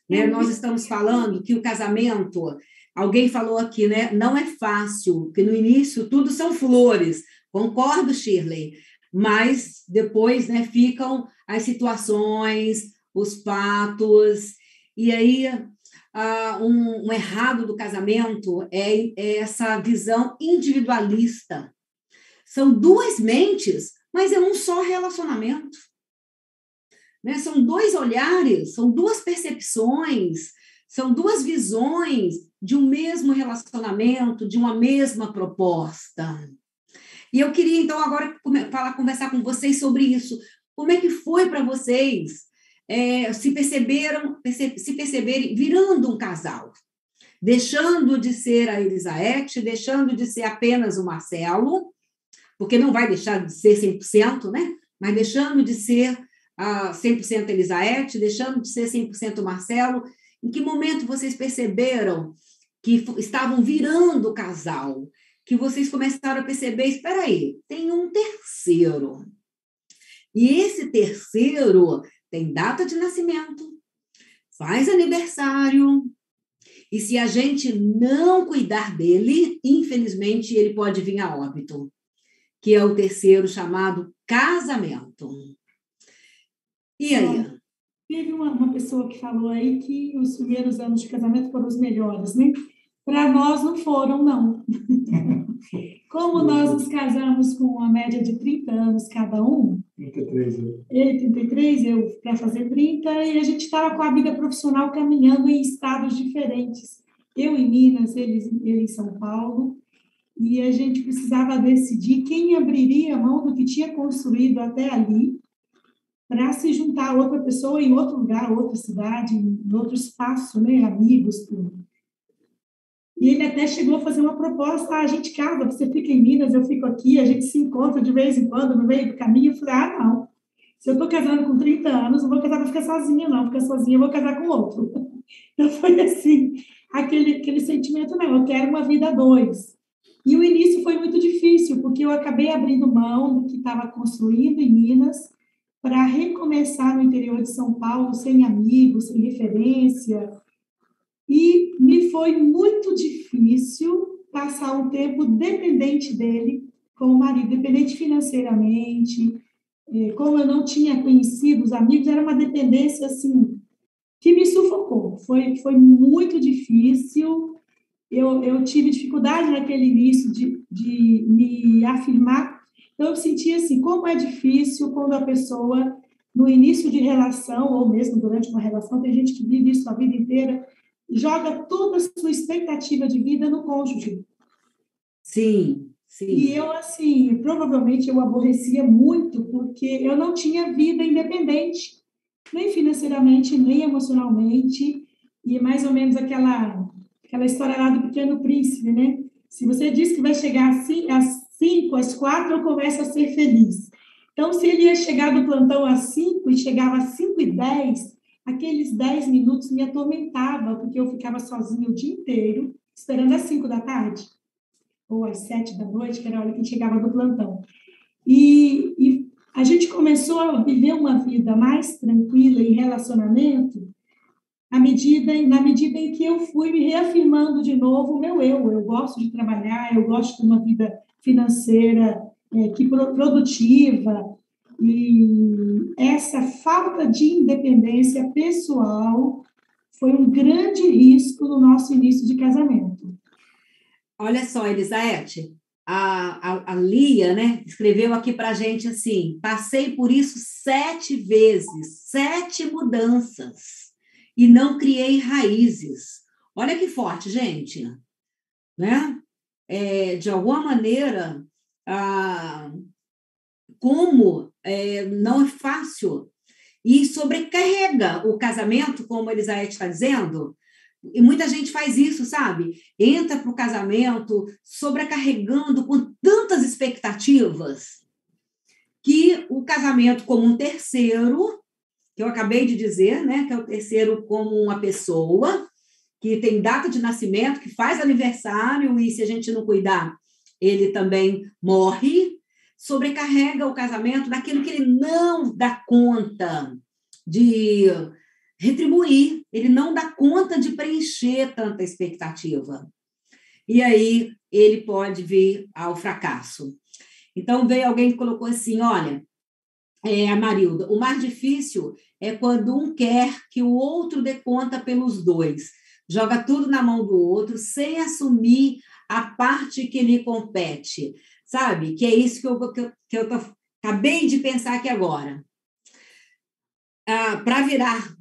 Né? Nós estamos falando que o casamento Alguém falou aqui, né? Não é fácil, porque no início tudo são flores. Concordo, Shirley. Mas depois né, ficam as situações, os fatos. E aí, uh, um, um, errado do casamento é, é essa visão individualista. São duas mentes, mas é um só relacionamento. Né? São dois olhares, são duas percepções, são duas visões de um mesmo relacionamento, de uma mesma proposta. E eu queria, então, agora falar, conversar com vocês sobre isso. Como é que foi para vocês é, se perceberam, perce, se perceberem virando um casal? Deixando de ser a Elisaete, deixando de ser apenas o Marcelo, porque não vai deixar de ser 100%, né? Mas deixando de ser uh, 100% Elisaete, deixando de ser 100% Marcelo, em que momento vocês perceberam que estavam virando casal? Que vocês começaram a perceber, espera aí, tem um terceiro. E esse terceiro tem data de nascimento, faz aniversário, e se a gente não cuidar dele, infelizmente ele pode vir a óbito, que é o terceiro chamado casamento. E aí? Teve uma, uma pessoa que falou aí que os primeiros anos de casamento foram os melhores, né? Para nós não foram, não. Como nós nos casamos com uma média de 30 anos cada um, 33, ele 33, eu para fazer 30, e a gente estava com a vida profissional caminhando em estados diferentes. Eu em Minas, ele, ele em São Paulo, e a gente precisava decidir quem abriria a mão do que tinha construído até ali para se juntar a outra pessoa em outro lugar, outra cidade, em outro espaço, né? Amigos, tudo. E ele até chegou a fazer uma proposta: ah, a gente casa, você fica em Minas, eu fico aqui, a gente se encontra de vez em quando no meio do caminho. Eu falei: ah, não. Se eu estou casando com 30 anos, não vou casar para ficar sozinha, não. Ficar sozinha, eu vou casar com outro. Então foi assim, aquele, aquele sentimento, não, eu quero uma vida a dois. E o início foi muito difícil, porque eu acabei abrindo mão do que estava construindo em Minas para recomeçar no interior de São Paulo, sem amigos, sem referência. E foi muito difícil passar um tempo dependente dele, como marido, dependente financeiramente. É, como eu não tinha conhecido os amigos, era uma dependência assim que me sufocou. Foi, foi muito difícil. Eu, eu tive dificuldade naquele início de, de me afirmar então, eu senti assim, como é difícil quando a pessoa, no início de relação, ou mesmo durante uma relação, tem gente que vive isso a vida inteira, joga toda a sua expectativa de vida no cônjuge. Sim, sim. E eu, assim, provavelmente eu aborrecia muito, porque eu não tinha vida independente, nem financeiramente, nem emocionalmente, e mais ou menos aquela, aquela história lá do Pequeno Príncipe, né? Se você diz que vai chegar assim, às 5, às 4, eu começo a ser feliz. Então, se ele ia chegar do plantão às 5 e chegava às 5 e 10, aqueles 10 minutos me atormentava, porque eu ficava sozinha o dia inteiro, esperando às 5 da tarde, ou às 7 da noite, que era a hora que chegava do plantão. E, e a gente começou a viver uma vida mais tranquila em relacionamento à medida, na medida em que eu fui me reafirmando de novo o meu eu. Eu gosto de trabalhar, eu gosto de uma vida financeira é, que produtiva, e essa falta de independência pessoal foi um grande risco no nosso início de casamento. Olha só, Elisabeth, a, a, a Lia, né, escreveu aqui para a gente assim: passei por isso sete vezes, sete mudanças, e não criei raízes. Olha que forte, gente. Né? É, de alguma maneira, ah, como é, não é fácil e sobrecarrega o casamento, como a Elisabeth está dizendo, e muita gente faz isso, sabe? Entra para o casamento sobrecarregando com tantas expectativas que o casamento, como um terceiro, que eu acabei de dizer, né? Que é o terceiro como uma pessoa que tem data de nascimento, que faz aniversário, e se a gente não cuidar, ele também morre, sobrecarrega o casamento daquilo que ele não dá conta de retribuir, ele não dá conta de preencher tanta expectativa. E aí ele pode vir ao fracasso. Então veio alguém que colocou assim: olha, é, a Marilda, o mais difícil é quando um quer que o outro dê conta pelos dois. Joga tudo na mão do outro sem assumir a parte que lhe compete. Sabe? Que é isso que eu, que eu, que eu tô, acabei de pensar aqui agora. Ah, Para virar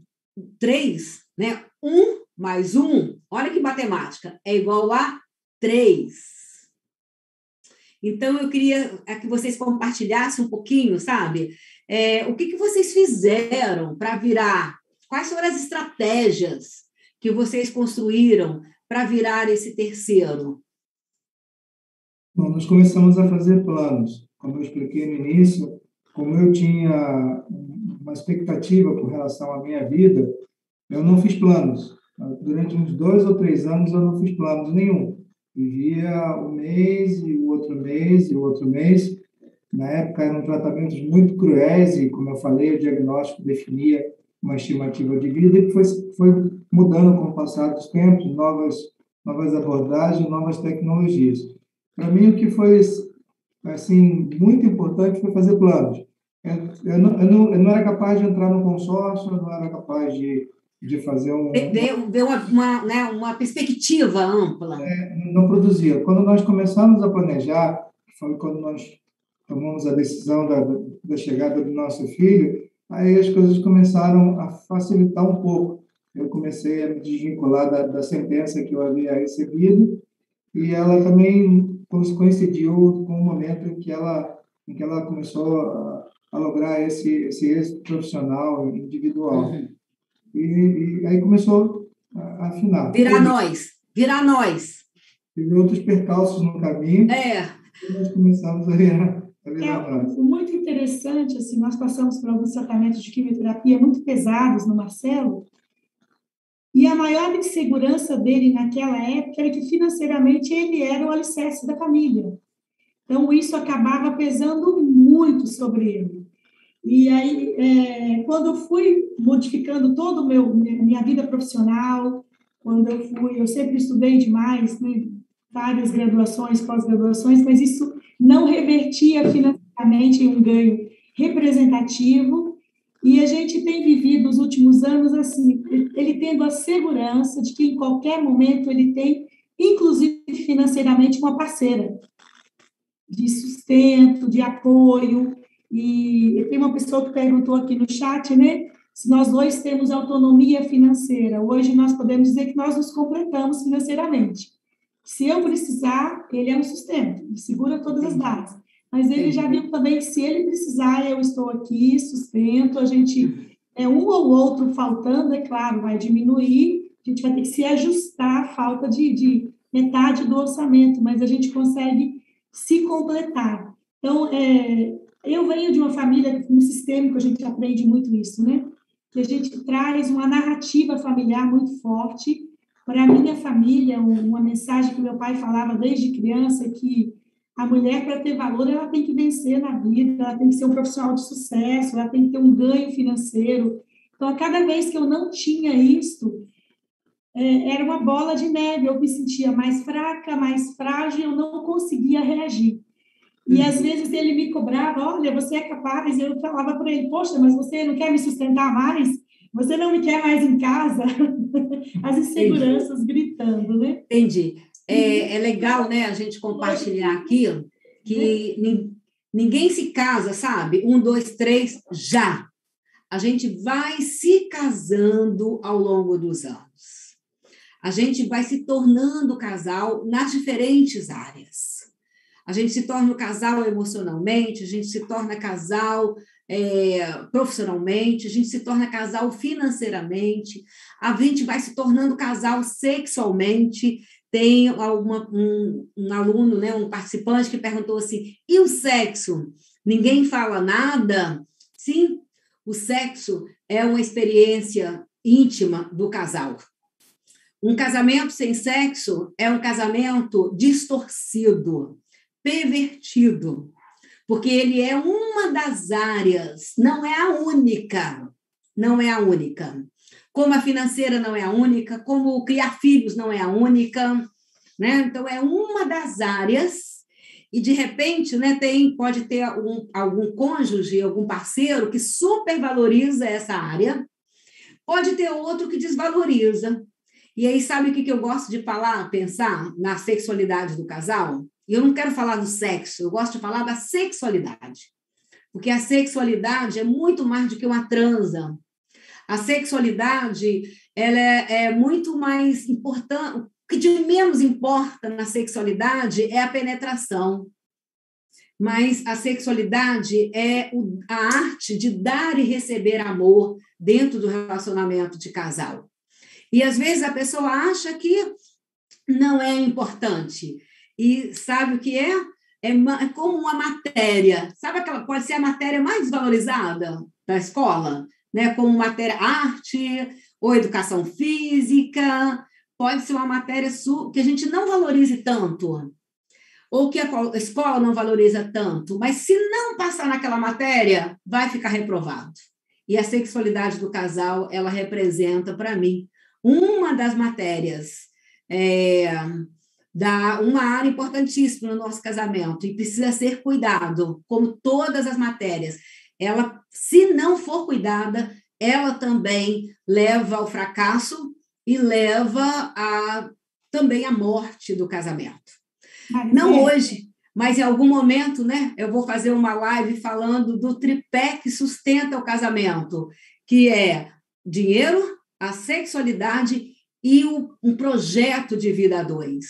três, né? Um mais um, olha que matemática, é igual a três. Então, eu queria é, que vocês compartilhassem um pouquinho, sabe? É, o que, que vocês fizeram para virar? Quais foram as estratégias que vocês construíram para virar esse terceiro? Bom, nós começamos a fazer planos. Como eu expliquei no início, como eu tinha uma expectativa com relação à minha vida, eu não fiz planos. Durante uns dois ou três anos eu não fiz planos nenhum. Vivia um mês e o outro mês e o outro mês. Na época eram tratamentos muito cruéis e, como eu falei, o diagnóstico definia uma estimativa de vida e foi, foi mudando com o passar dos tempos, novas, novas abordagens, novas tecnologias. Para mim, o que foi assim muito importante foi fazer planos. Eu, não, eu, não, eu não era capaz de entrar no consórcio, eu não era capaz de, de fazer um. Ver, ver uma, uma, né, uma perspectiva ampla. É, não produzia. Quando nós começamos a planejar, foi quando nós tomamos a decisão da, da chegada do nosso filho, aí as coisas começaram a facilitar um pouco. Eu comecei a me desvincular da, da sentença que eu havia recebido e ela também coincidiu com o momento em que ela, em que ela começou a a lograr esse, esse êxito profissional, individual. Uhum. E, e, aí começou a, afinar. Virar nós, virar nós. Teve outros percalços no caminho. É. E nós começamos a virar, a virar é, nós. Muito interessante, assim, nós passamos por alguns tratamentos de quimioterapia muito pesados no Marcelo, e a maior insegurança dele naquela época era que financeiramente ele era o alicerce da família. Então, isso acabava pesando muito sobre ele. E aí, é, quando eu fui modificando meu minha vida profissional, quando eu fui, eu sempre estudei demais, né, várias graduações, pós-graduações, mas isso não revertia financeiramente em um ganho representativo. E a gente tem vivido os últimos anos assim, ele tendo a segurança de que em qualquer momento ele tem, inclusive financeiramente, uma parceira de sustento, de apoio, e tem uma pessoa que perguntou aqui no chat, né? Se nós dois temos autonomia financeira. Hoje nós podemos dizer que nós nos completamos financeiramente. Se eu precisar, ele é um sustento, ele segura todas as bases. Mas ele já viu também que se ele precisar, eu estou aqui, sustento, a gente é um ou outro faltando, é claro, vai diminuir, a gente vai ter que se ajustar à falta de, de metade do orçamento, mas a gente consegue se completar. Então, é, eu venho de uma família, um sistêmico, a gente aprende muito isso, né? Que a gente traz uma narrativa familiar muito forte. Para a minha família, uma mensagem que meu pai falava desde criança, que a mulher, para ter valor, ela tem que vencer na vida, ela tem que ser um profissional de sucesso, ela tem que ter um ganho financeiro. Então, a cada vez que eu não tinha isso, é, era uma bola de neve. Eu me sentia mais fraca, mais frágil, eu não conseguia reagir. E às uhum. vezes ele me cobrava, olha, você é capaz. Eu falava para ele, poxa, mas você não quer me sustentar mais? Você não me quer mais em casa? As inseguranças Entendi. gritando, né? Entendi. É, é, legal, né, a gente compartilhar aqui que ninguém se casa, sabe? Um, dois, três, já. A gente vai se casando ao longo dos anos. A gente vai se tornando casal nas diferentes áreas. A gente se torna casal emocionalmente, a gente se torna casal é, profissionalmente, a gente se torna casal financeiramente, a gente vai se tornando casal sexualmente. Tem alguma, um, um aluno, né, um participante que perguntou assim: e o sexo? Ninguém fala nada? Sim, o sexo é uma experiência íntima do casal. Um casamento sem sexo é um casamento distorcido pervertido, porque ele é uma das áreas, não é a única, não é a única. Como a financeira não é a única, como criar filhos não é a única, né? Então é uma das áreas e de repente, né, tem pode ter algum, algum cônjuge, algum parceiro que supervaloriza essa área, pode ter outro que desvaloriza. E aí, sabe o que, que eu gosto de falar, pensar na sexualidade do casal? E eu não quero falar do sexo, eu gosto de falar da sexualidade. Porque a sexualidade é muito mais do que uma transa. A sexualidade ela é, é muito mais importante. O que de menos importa na sexualidade é a penetração. Mas a sexualidade é a arte de dar e receber amor dentro do relacionamento de casal. E às vezes a pessoa acha que não é importante. E sabe o que é? É, é como uma matéria. Sabe aquela pode ser a matéria mais valorizada da escola, né? Como matéria arte ou educação física, pode ser uma matéria que a gente não valorize tanto, ou que a escola não valoriza tanto, mas se não passar naquela matéria, vai ficar reprovado. E a sexualidade do casal, ela representa para mim uma das matérias é, da uma área importantíssima no nosso casamento e precisa ser cuidado, como todas as matérias. Ela, se não for cuidada, ela também leva ao fracasso e leva a também à morte do casamento. Não hoje, mas em algum momento, né, eu vou fazer uma live falando do tripé que sustenta o casamento, que é dinheiro, a sexualidade e o, um projeto de vida a dois.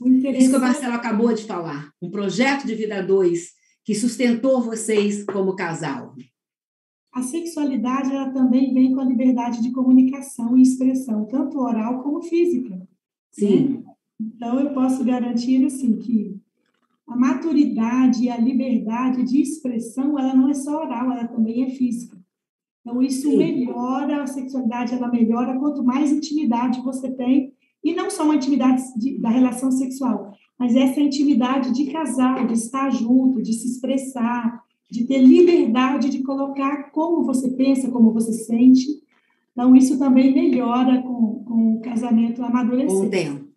Isso que o Marcelo acabou de falar, um projeto de vida a dois que sustentou vocês como casal. A sexualidade ela também vem com a liberdade de comunicação e expressão, tanto oral como física. Né? Sim. Então eu posso garantir assim que a maturidade e a liberdade de expressão ela não é só oral, ela também é física. Então isso Sim. melhora a sexualidade, ela melhora quanto mais intimidade você tem e não só uma intimidade de, da relação sexual, mas essa intimidade de casal, de estar junto, de se expressar, de ter liberdade de colocar como você pensa, como você sente. Então, isso também melhora com, com o casamento amadurecer. Com tempo.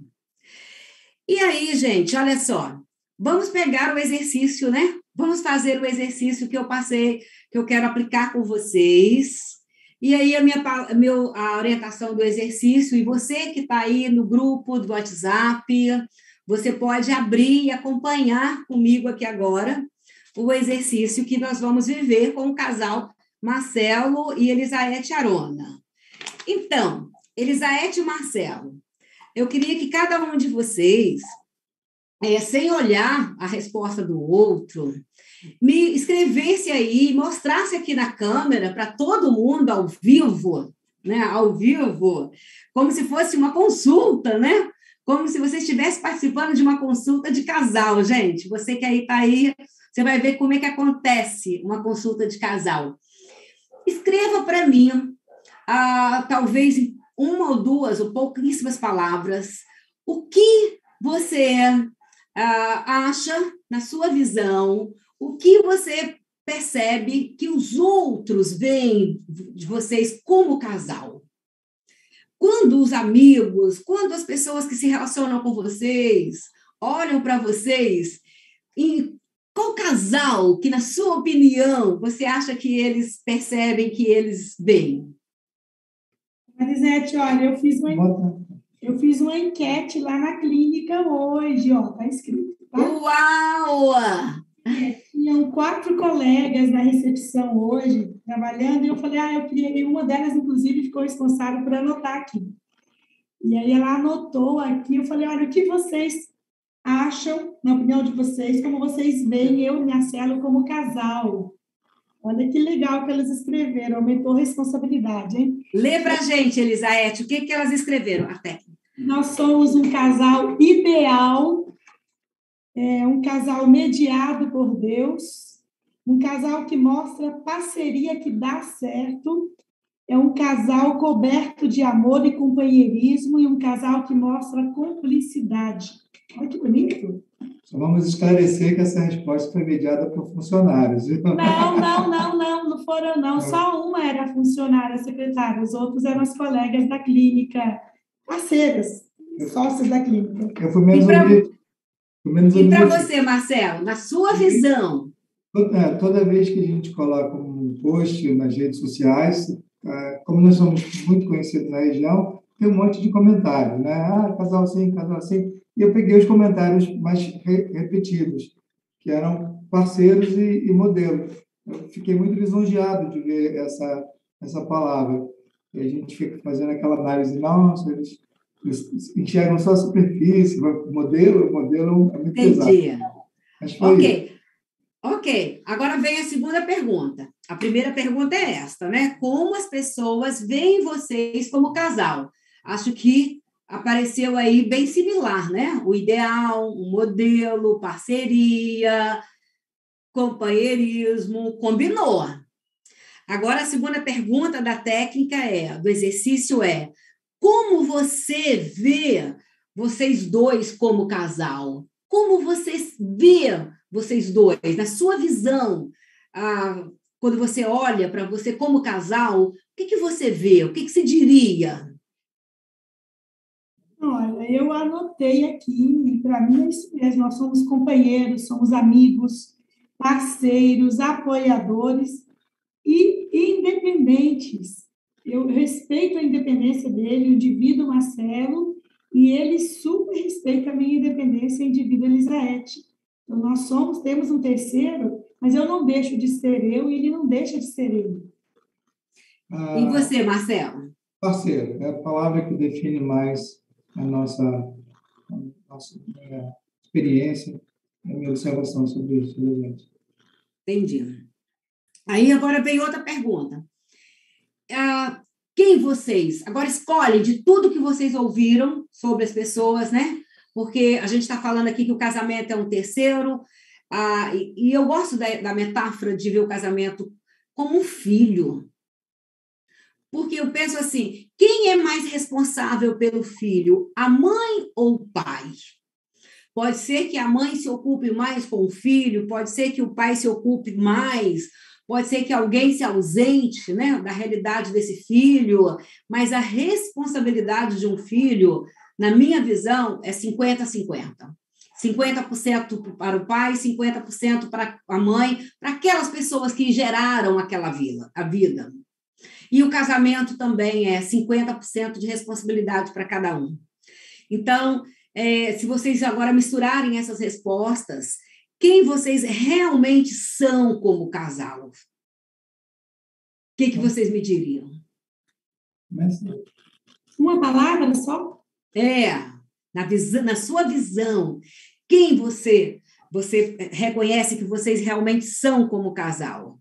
E aí, gente, olha só. Vamos pegar o exercício, né? Vamos fazer o exercício que eu passei, que eu quero aplicar com vocês. E aí a minha a orientação do exercício, e você que está aí no grupo do WhatsApp, você pode abrir e acompanhar comigo aqui agora o exercício que nós vamos viver com o casal Marcelo e Elisaete Arona. Então, Elisaete e Marcelo, eu queria que cada um de vocês, é, sem olhar a resposta do outro, me escrevesse aí, mostrasse aqui na câmera para todo mundo ao vivo, né? Ao vivo, como se fosse uma consulta, né? Como se você estivesse participando de uma consulta de casal, gente. Você que aí está aí, você vai ver como é que acontece uma consulta de casal. Escreva para mim, ah, talvez uma ou duas ou pouquíssimas palavras, o que você ah, acha, na sua visão, o que você percebe que os outros veem de vocês como casal? Quando os amigos, quando as pessoas que se relacionam com vocês olham para vocês, em qual casal que, na sua opinião, você acha que eles percebem que eles veem? Marisete, olha, eu fiz uma, eu fiz uma enquete lá na clínica hoje, ó, tá escrito. Tá? Uau! É, tinham quatro colegas na recepção hoje, trabalhando, e eu falei, ah, eu e uma delas, inclusive, ficou responsável por anotar aqui. E aí ela anotou aqui, eu falei, olha, o que vocês acham, na opinião de vocês, como vocês veem eu e Marcelo como casal? Olha que legal que elas escreveram, aumentou a responsabilidade, hein? Lê para a gente, Elisaete, o que, que elas escreveram, a técnica? Nós somos um casal ideal, é, um casal mediado por Deus, um casal que mostra parceria que dá certo, é um casal coberto de amor e companheirismo e um casal que mostra cumplicidade. Olha que bonito. Só vamos esclarecer que essa resposta foi mediada por funcionários. Não, não, não, não, não foram, não. Só uma era funcionária secretária, os outros eram as colegas da clínica, parceiras, sócios da clínica. Eu fui menos E para você, Marcelo, na sua visão? Toda, toda vez que a gente coloca um post nas redes sociais, é, como nós somos muito conhecidos na região, tem um monte de comentários, né? Ah, casal assim, casal assim. E eu peguei os comentários mais re repetidos, que eram parceiros e, e modelo. Eu fiquei muito lisonjeado de ver essa, essa palavra. E a gente fica fazendo aquela análise, nossa, eles, eles enxergam só a superfície, modelo, modelo é muito Entendi. pesado. Ok. Isso. Ok, agora vem a segunda pergunta. A primeira pergunta é esta, né? Como as pessoas veem vocês como casal? Acho que apareceu aí bem similar, né? O ideal, o modelo, parceria, companheirismo, combinou. Agora, a segunda pergunta da técnica é, do exercício é, como você vê vocês dois como casal? Como vocês vê vocês dois, na sua visão, ah, quando você olha para você como casal, o que, que você vê? O que, que você diria? Olha, eu anotei aqui, para mim é isso mesmo, nós somos companheiros, somos amigos, parceiros, apoiadores e independentes. Eu respeito a independência dele, o indivíduo Marcelo, e ele super respeita a minha independência, o indivíduo Elisaete. Então, nós somos, temos um terceiro, mas eu não deixo de ser eu e ele não deixa de ser ele. Ah, e você, Marcelo? Parceiro, é a palavra que define mais a nossa, a nossa é, experiência, a minha observação sobre isso, né? Entendi. Aí agora vem outra pergunta. Ah, quem vocês, agora escolhem de tudo que vocês ouviram sobre as pessoas, né? Porque a gente está falando aqui que o casamento é um terceiro, ah, e, e eu gosto da, da metáfora de ver o casamento como um filho, porque eu penso assim: quem é mais responsável pelo filho, a mãe ou o pai? Pode ser que a mãe se ocupe mais com o filho, pode ser que o pai se ocupe mais, pode ser que alguém se ausente né, da realidade desse filho, mas a responsabilidade de um filho, na minha visão, é 50-50. 50% para o pai, 50% para a mãe, para aquelas pessoas que geraram aquela vida, a vida. E o casamento também é 50% de responsabilidade para cada um. Então, é, se vocês agora misturarem essas respostas, quem vocês realmente são como casal? O que, que vocês me diriam? Uma palavra só? É, na, visão, na sua visão, quem você você reconhece que vocês realmente são como casal?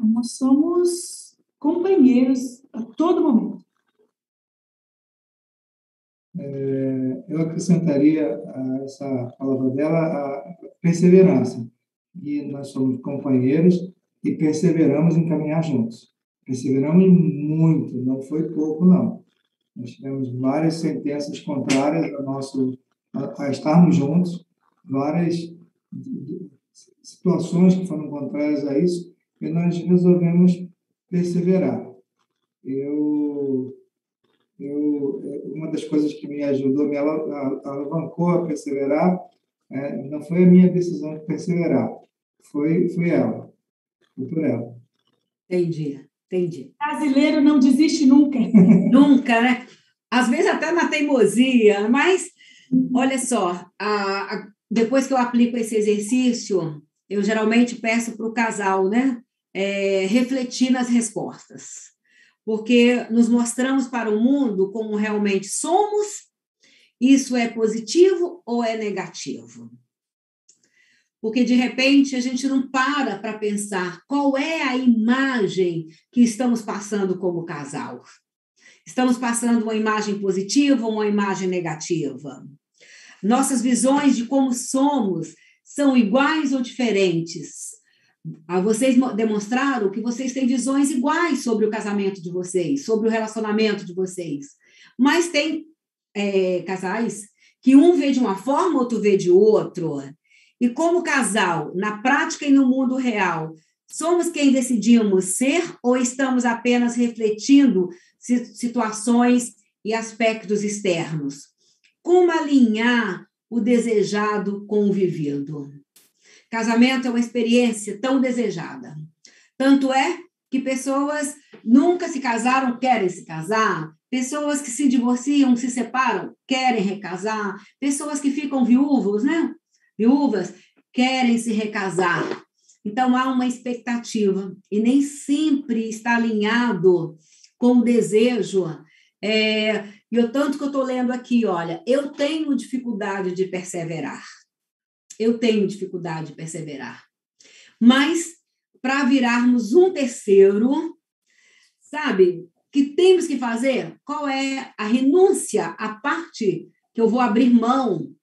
Nós somos companheiros a todo momento. É, eu acrescentaria a essa palavra dela a perseverança. E nós somos companheiros e perseveramos em caminhar juntos. Perseveramos muito, não foi pouco, não. Nós tivemos várias sentenças contrárias ao nosso, a, a estarmos juntos, várias situações que foram contrárias a isso, e nós resolvemos perseverar. Eu, eu, uma das coisas que me ajudou, me alavancou a perseverar, é, não foi a minha decisão de perseverar, foi, foi ela, foi por ela. Entendi, entendi. Brasileiro não desiste nunca. nunca, né? Às vezes até na teimosia, mas olha só, a, a, depois que eu aplico esse exercício, eu geralmente peço para o casal, né? É, refletir nas respostas, porque nos mostramos para o mundo como realmente somos. Isso é positivo ou é negativo? Porque de repente a gente não para para pensar qual é a imagem que estamos passando como casal. Estamos passando uma imagem positiva ou uma imagem negativa? Nossas visões de como somos são iguais ou diferentes? Vocês demonstraram que vocês têm visões iguais sobre o casamento de vocês, sobre o relacionamento de vocês. Mas tem é, casais que um vê de uma forma, outro vê de outro. E como casal, na prática e no mundo real, somos quem decidimos ser ou estamos apenas refletindo situações e aspectos externos? Como alinhar o desejado com o vivido? Casamento é uma experiência tão desejada. Tanto é que pessoas nunca se casaram, querem se casar, pessoas que se divorciam, se separam, querem recasar, pessoas que ficam viúvos, né? Viúvas querem se recasar. Então há uma expectativa e nem sempre está alinhado com o desejo. É, e o tanto que eu estou lendo aqui, olha, eu tenho dificuldade de perseverar. Eu tenho dificuldade de perseverar. Mas, para virarmos um terceiro, sabe, que temos que fazer? Qual é a renúncia, a parte que eu vou abrir mão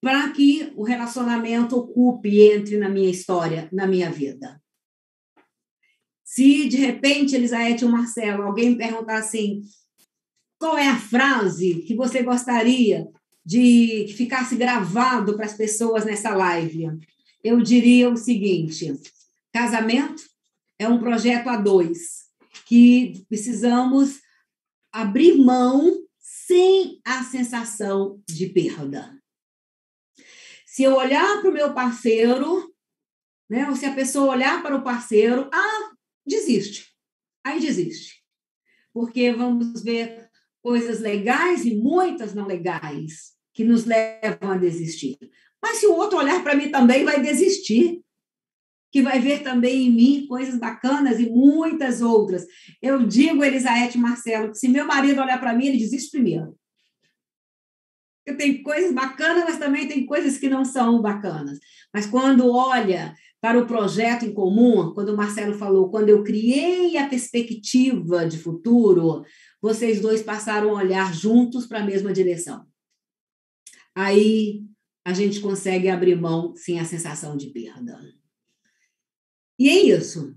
para que o relacionamento ocupe, entre na minha história, na minha vida? Se de repente, Elisaete ou Marcelo, alguém me perguntar assim: qual é a frase que você gostaria de que ficasse gravado para as pessoas nessa live? Eu diria o seguinte: casamento é um projeto a dois que precisamos abrir mão sem a sensação de perda. Se eu olhar para o meu parceiro, né, ou se a pessoa olhar para o parceiro, ah, desiste. Aí desiste. Porque vamos ver coisas legais e muitas não legais que nos levam a desistir. Mas se o outro olhar para mim também, vai desistir. Que vai ver também em mim coisas bacanas e muitas outras. Eu digo, Elisaete Marcelo, que se meu marido olhar para mim, ele desiste primeiro. Tem coisas bacanas, mas também tem coisas que não são bacanas. Mas quando olha para o projeto em comum, quando o Marcelo falou, quando eu criei a perspectiva de futuro, vocês dois passaram a olhar juntos para a mesma direção. Aí a gente consegue abrir mão sem a sensação de perda. E é isso.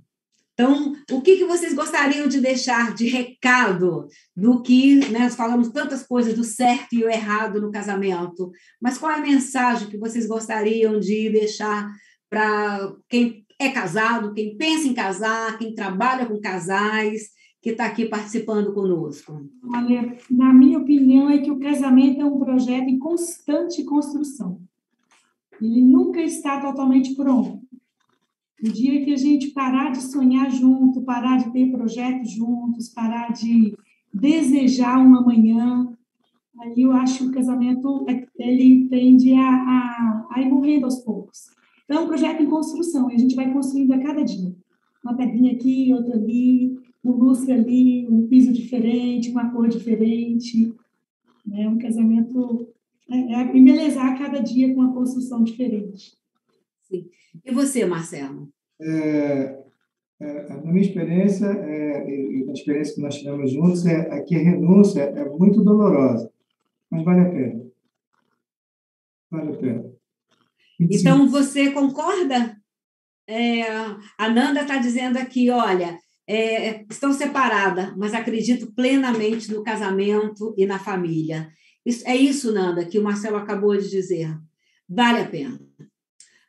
Então, o que, que vocês gostariam de deixar de recado do que né, nós falamos tantas coisas do certo e o errado no casamento, mas qual é a mensagem que vocês gostariam de deixar para quem é casado, quem pensa em casar, quem trabalha com casais, que está aqui participando conosco? Olha, na minha opinião, é que o casamento é um projeto em constante construção. Ele nunca está totalmente pronto. O dia que a gente parar de sonhar junto, parar de ter projetos juntos, parar de desejar um amanhã, aí eu acho que o casamento ele tende a, a, a ir morrendo aos poucos. Então, é um projeto em construção, e a gente vai construindo a cada dia. Uma pedrinha aqui, outra ali, um lustre ali, um piso diferente, uma cor diferente. Né? Um casamento é, é embelezar cada dia com uma construção diferente. Sim. E você, Marcelo? É, é, na minha experiência, é, e na experiência que nós tivemos juntos, é, é que a renúncia é muito dolorosa, mas vale a pena. Vale a pena. Então, você concorda? É, a Nanda está dizendo aqui, olha, é, estão separadas, mas acredito plenamente no casamento e na família. Isso, é isso, Nanda, que o Marcelo acabou de dizer. Vale a pena.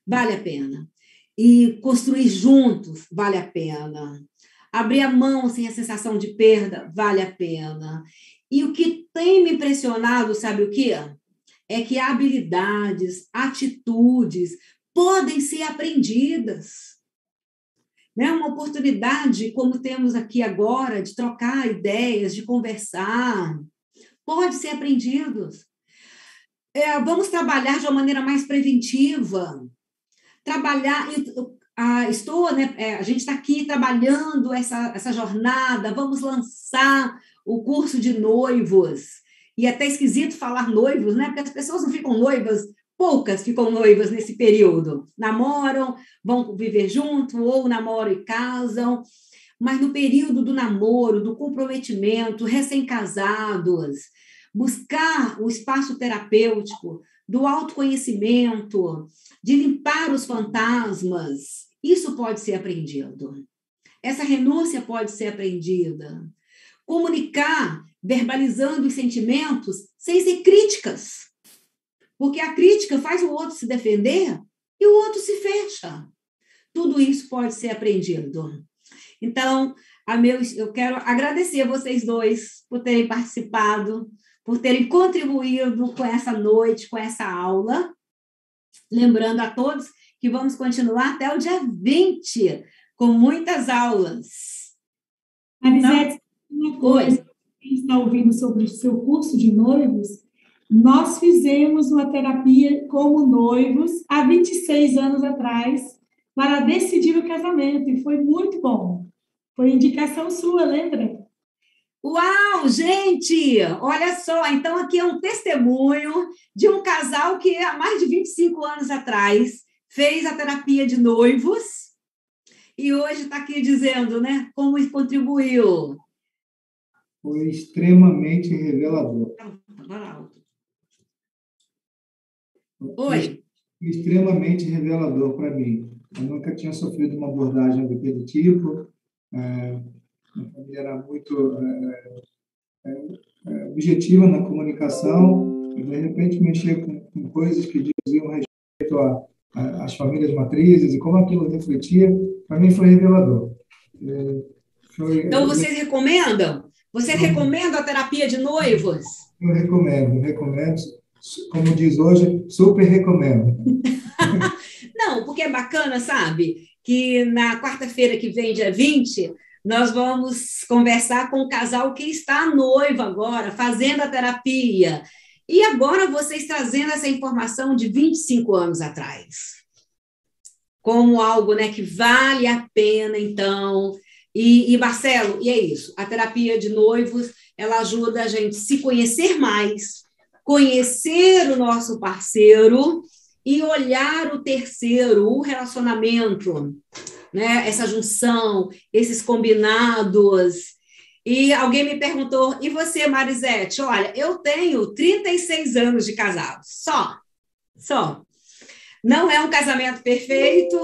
Vale a pena. E construir juntos, vale a pena. Abrir a mão sem a sensação de perda, vale a pena. E o que tem me impressionado, sabe o que? É que habilidades, atitudes podem ser aprendidas. Né? Uma oportunidade, como temos aqui agora, de trocar ideias, de conversar, pode ser aprendidos. É, vamos trabalhar de uma maneira mais preventiva. Trabalhar, ah, estou, né, é, a gente está aqui trabalhando essa, essa jornada, vamos lançar o curso de noivos. E é até esquisito falar noivos, né? Porque as pessoas não ficam noivas, poucas ficam noivas nesse período. Namoram, vão viver junto, ou namoram e casam. Mas no período do namoro, do comprometimento, recém-casados, buscar o espaço terapêutico, do autoconhecimento, de limpar os fantasmas, isso pode ser aprendido. Essa renúncia pode ser aprendida. Comunicar, verbalizando os sentimentos, sem ser críticas. Porque a crítica faz o outro se defender e o outro se fecha. Tudo isso pode ser aprendido. Então, a meu, eu quero agradecer a vocês dois por terem participado por terem contribuído com essa noite, com essa aula. Lembrando a todos que vamos continuar até o dia 20, com muitas aulas. Então, uma coisa, quem está ouvindo sobre o seu curso de noivos, nós fizemos uma terapia como noivos há 26 anos atrás para decidir o casamento e foi muito bom. Foi indicação sua, lembra? Uau, gente! Olha só, então aqui é um testemunho de um casal que há mais de 25 anos atrás fez a terapia de noivos e hoje está aqui dizendo, né, como isso contribuiu. Foi extremamente revelador. Oi. Foi extremamente revelador para mim. Eu nunca tinha sofrido uma abordagem daquele tipo. É minha família era muito é, é, objetiva na comunicação e, de repente, mexer com, com coisas que diziam respeito às famílias matrizes e como aquilo refletia, para mim foi revelador. Foi, então, vocês recomendam? Você recomenda a terapia de noivos? Eu recomendo, recomendo. Como diz hoje, super recomendo. Não, porque é bacana, sabe? Que na quarta-feira que vem, dia 20, nós vamos conversar com o casal que está noivo agora, fazendo a terapia. E agora vocês trazendo essa informação de 25 anos atrás. Como algo né, que vale a pena, então. E, e Marcelo, e é isso. A terapia de noivos, ela ajuda a gente se conhecer mais, conhecer o nosso parceiro e olhar o terceiro, o relacionamento né? essa junção, esses combinados. E alguém me perguntou: e você, Marisete? Olha, eu tenho 36 anos de casado, só, só. Não é um casamento perfeito,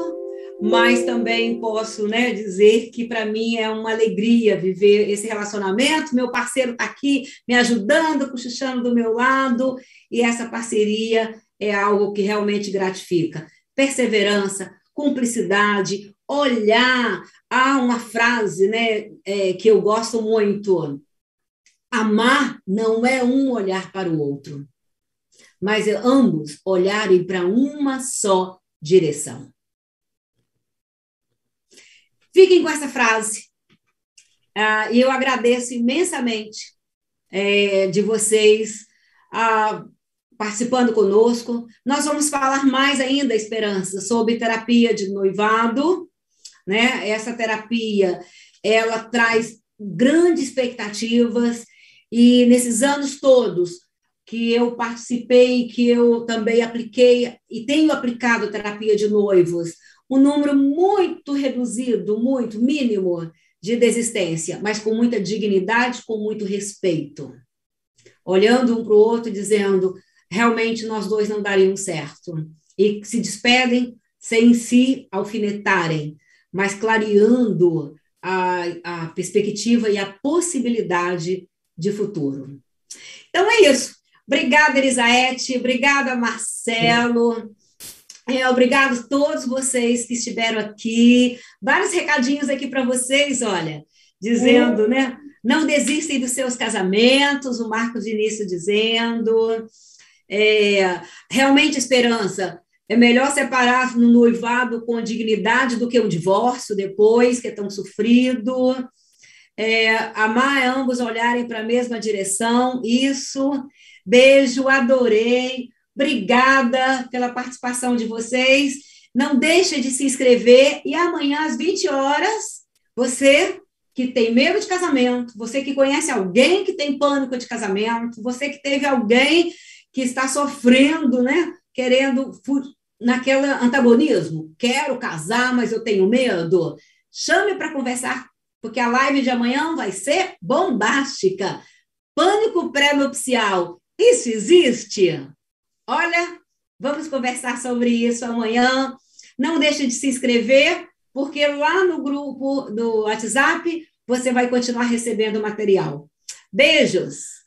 mas também posso né, dizer que para mim é uma alegria viver esse relacionamento. Meu parceiro está aqui me ajudando, cochichando do meu lado, e essa parceria é algo que realmente gratifica. Perseverança, cumplicidade, olhar. Há uma frase né, é, que eu gosto muito: amar não é um olhar para o outro, mas é ambos olharem para uma só direção. Fiquem com essa frase. Ah, e eu agradeço imensamente é, de vocês ah, participando conosco. Nós vamos falar mais ainda, Esperança, sobre terapia de noivado, né? Essa terapia, ela traz grandes expectativas e nesses anos todos que eu participei, que eu também apliquei e tenho aplicado terapia de noivos, um número muito reduzido, muito mínimo de desistência, mas com muita dignidade, com muito respeito. Olhando um para o outro, dizendo, realmente nós dois não daríamos certo. E se despedem sem se alfinetarem, mas clareando a, a perspectiva e a possibilidade de futuro. Então é isso. Obrigada, Elisaete. Obrigada, Marcelo. É, obrigado a todos vocês que estiveram aqui. Vários recadinhos aqui para vocês, olha, dizendo, né? Não desistem dos seus casamentos, o Marcos Início dizendo. É, realmente, esperança. É melhor separar no noivado com dignidade do que o divórcio depois, que é tão sofrido. É, amar é ambos olharem para a mesma direção. Isso. Beijo, adorei. Obrigada pela participação de vocês. Não deixe de se inscrever e amanhã às 20 horas, você que tem medo de casamento, você que conhece alguém que tem pânico de casamento, você que teve alguém que está sofrendo, né, querendo naquele antagonismo, quero casar, mas eu tenho medo. Chame para conversar, porque a live de amanhã vai ser bombástica. Pânico pré-nupcial, isso existe? Olha, vamos conversar sobre isso amanhã. Não deixe de se inscrever, porque lá no grupo do WhatsApp você vai continuar recebendo material. Beijos!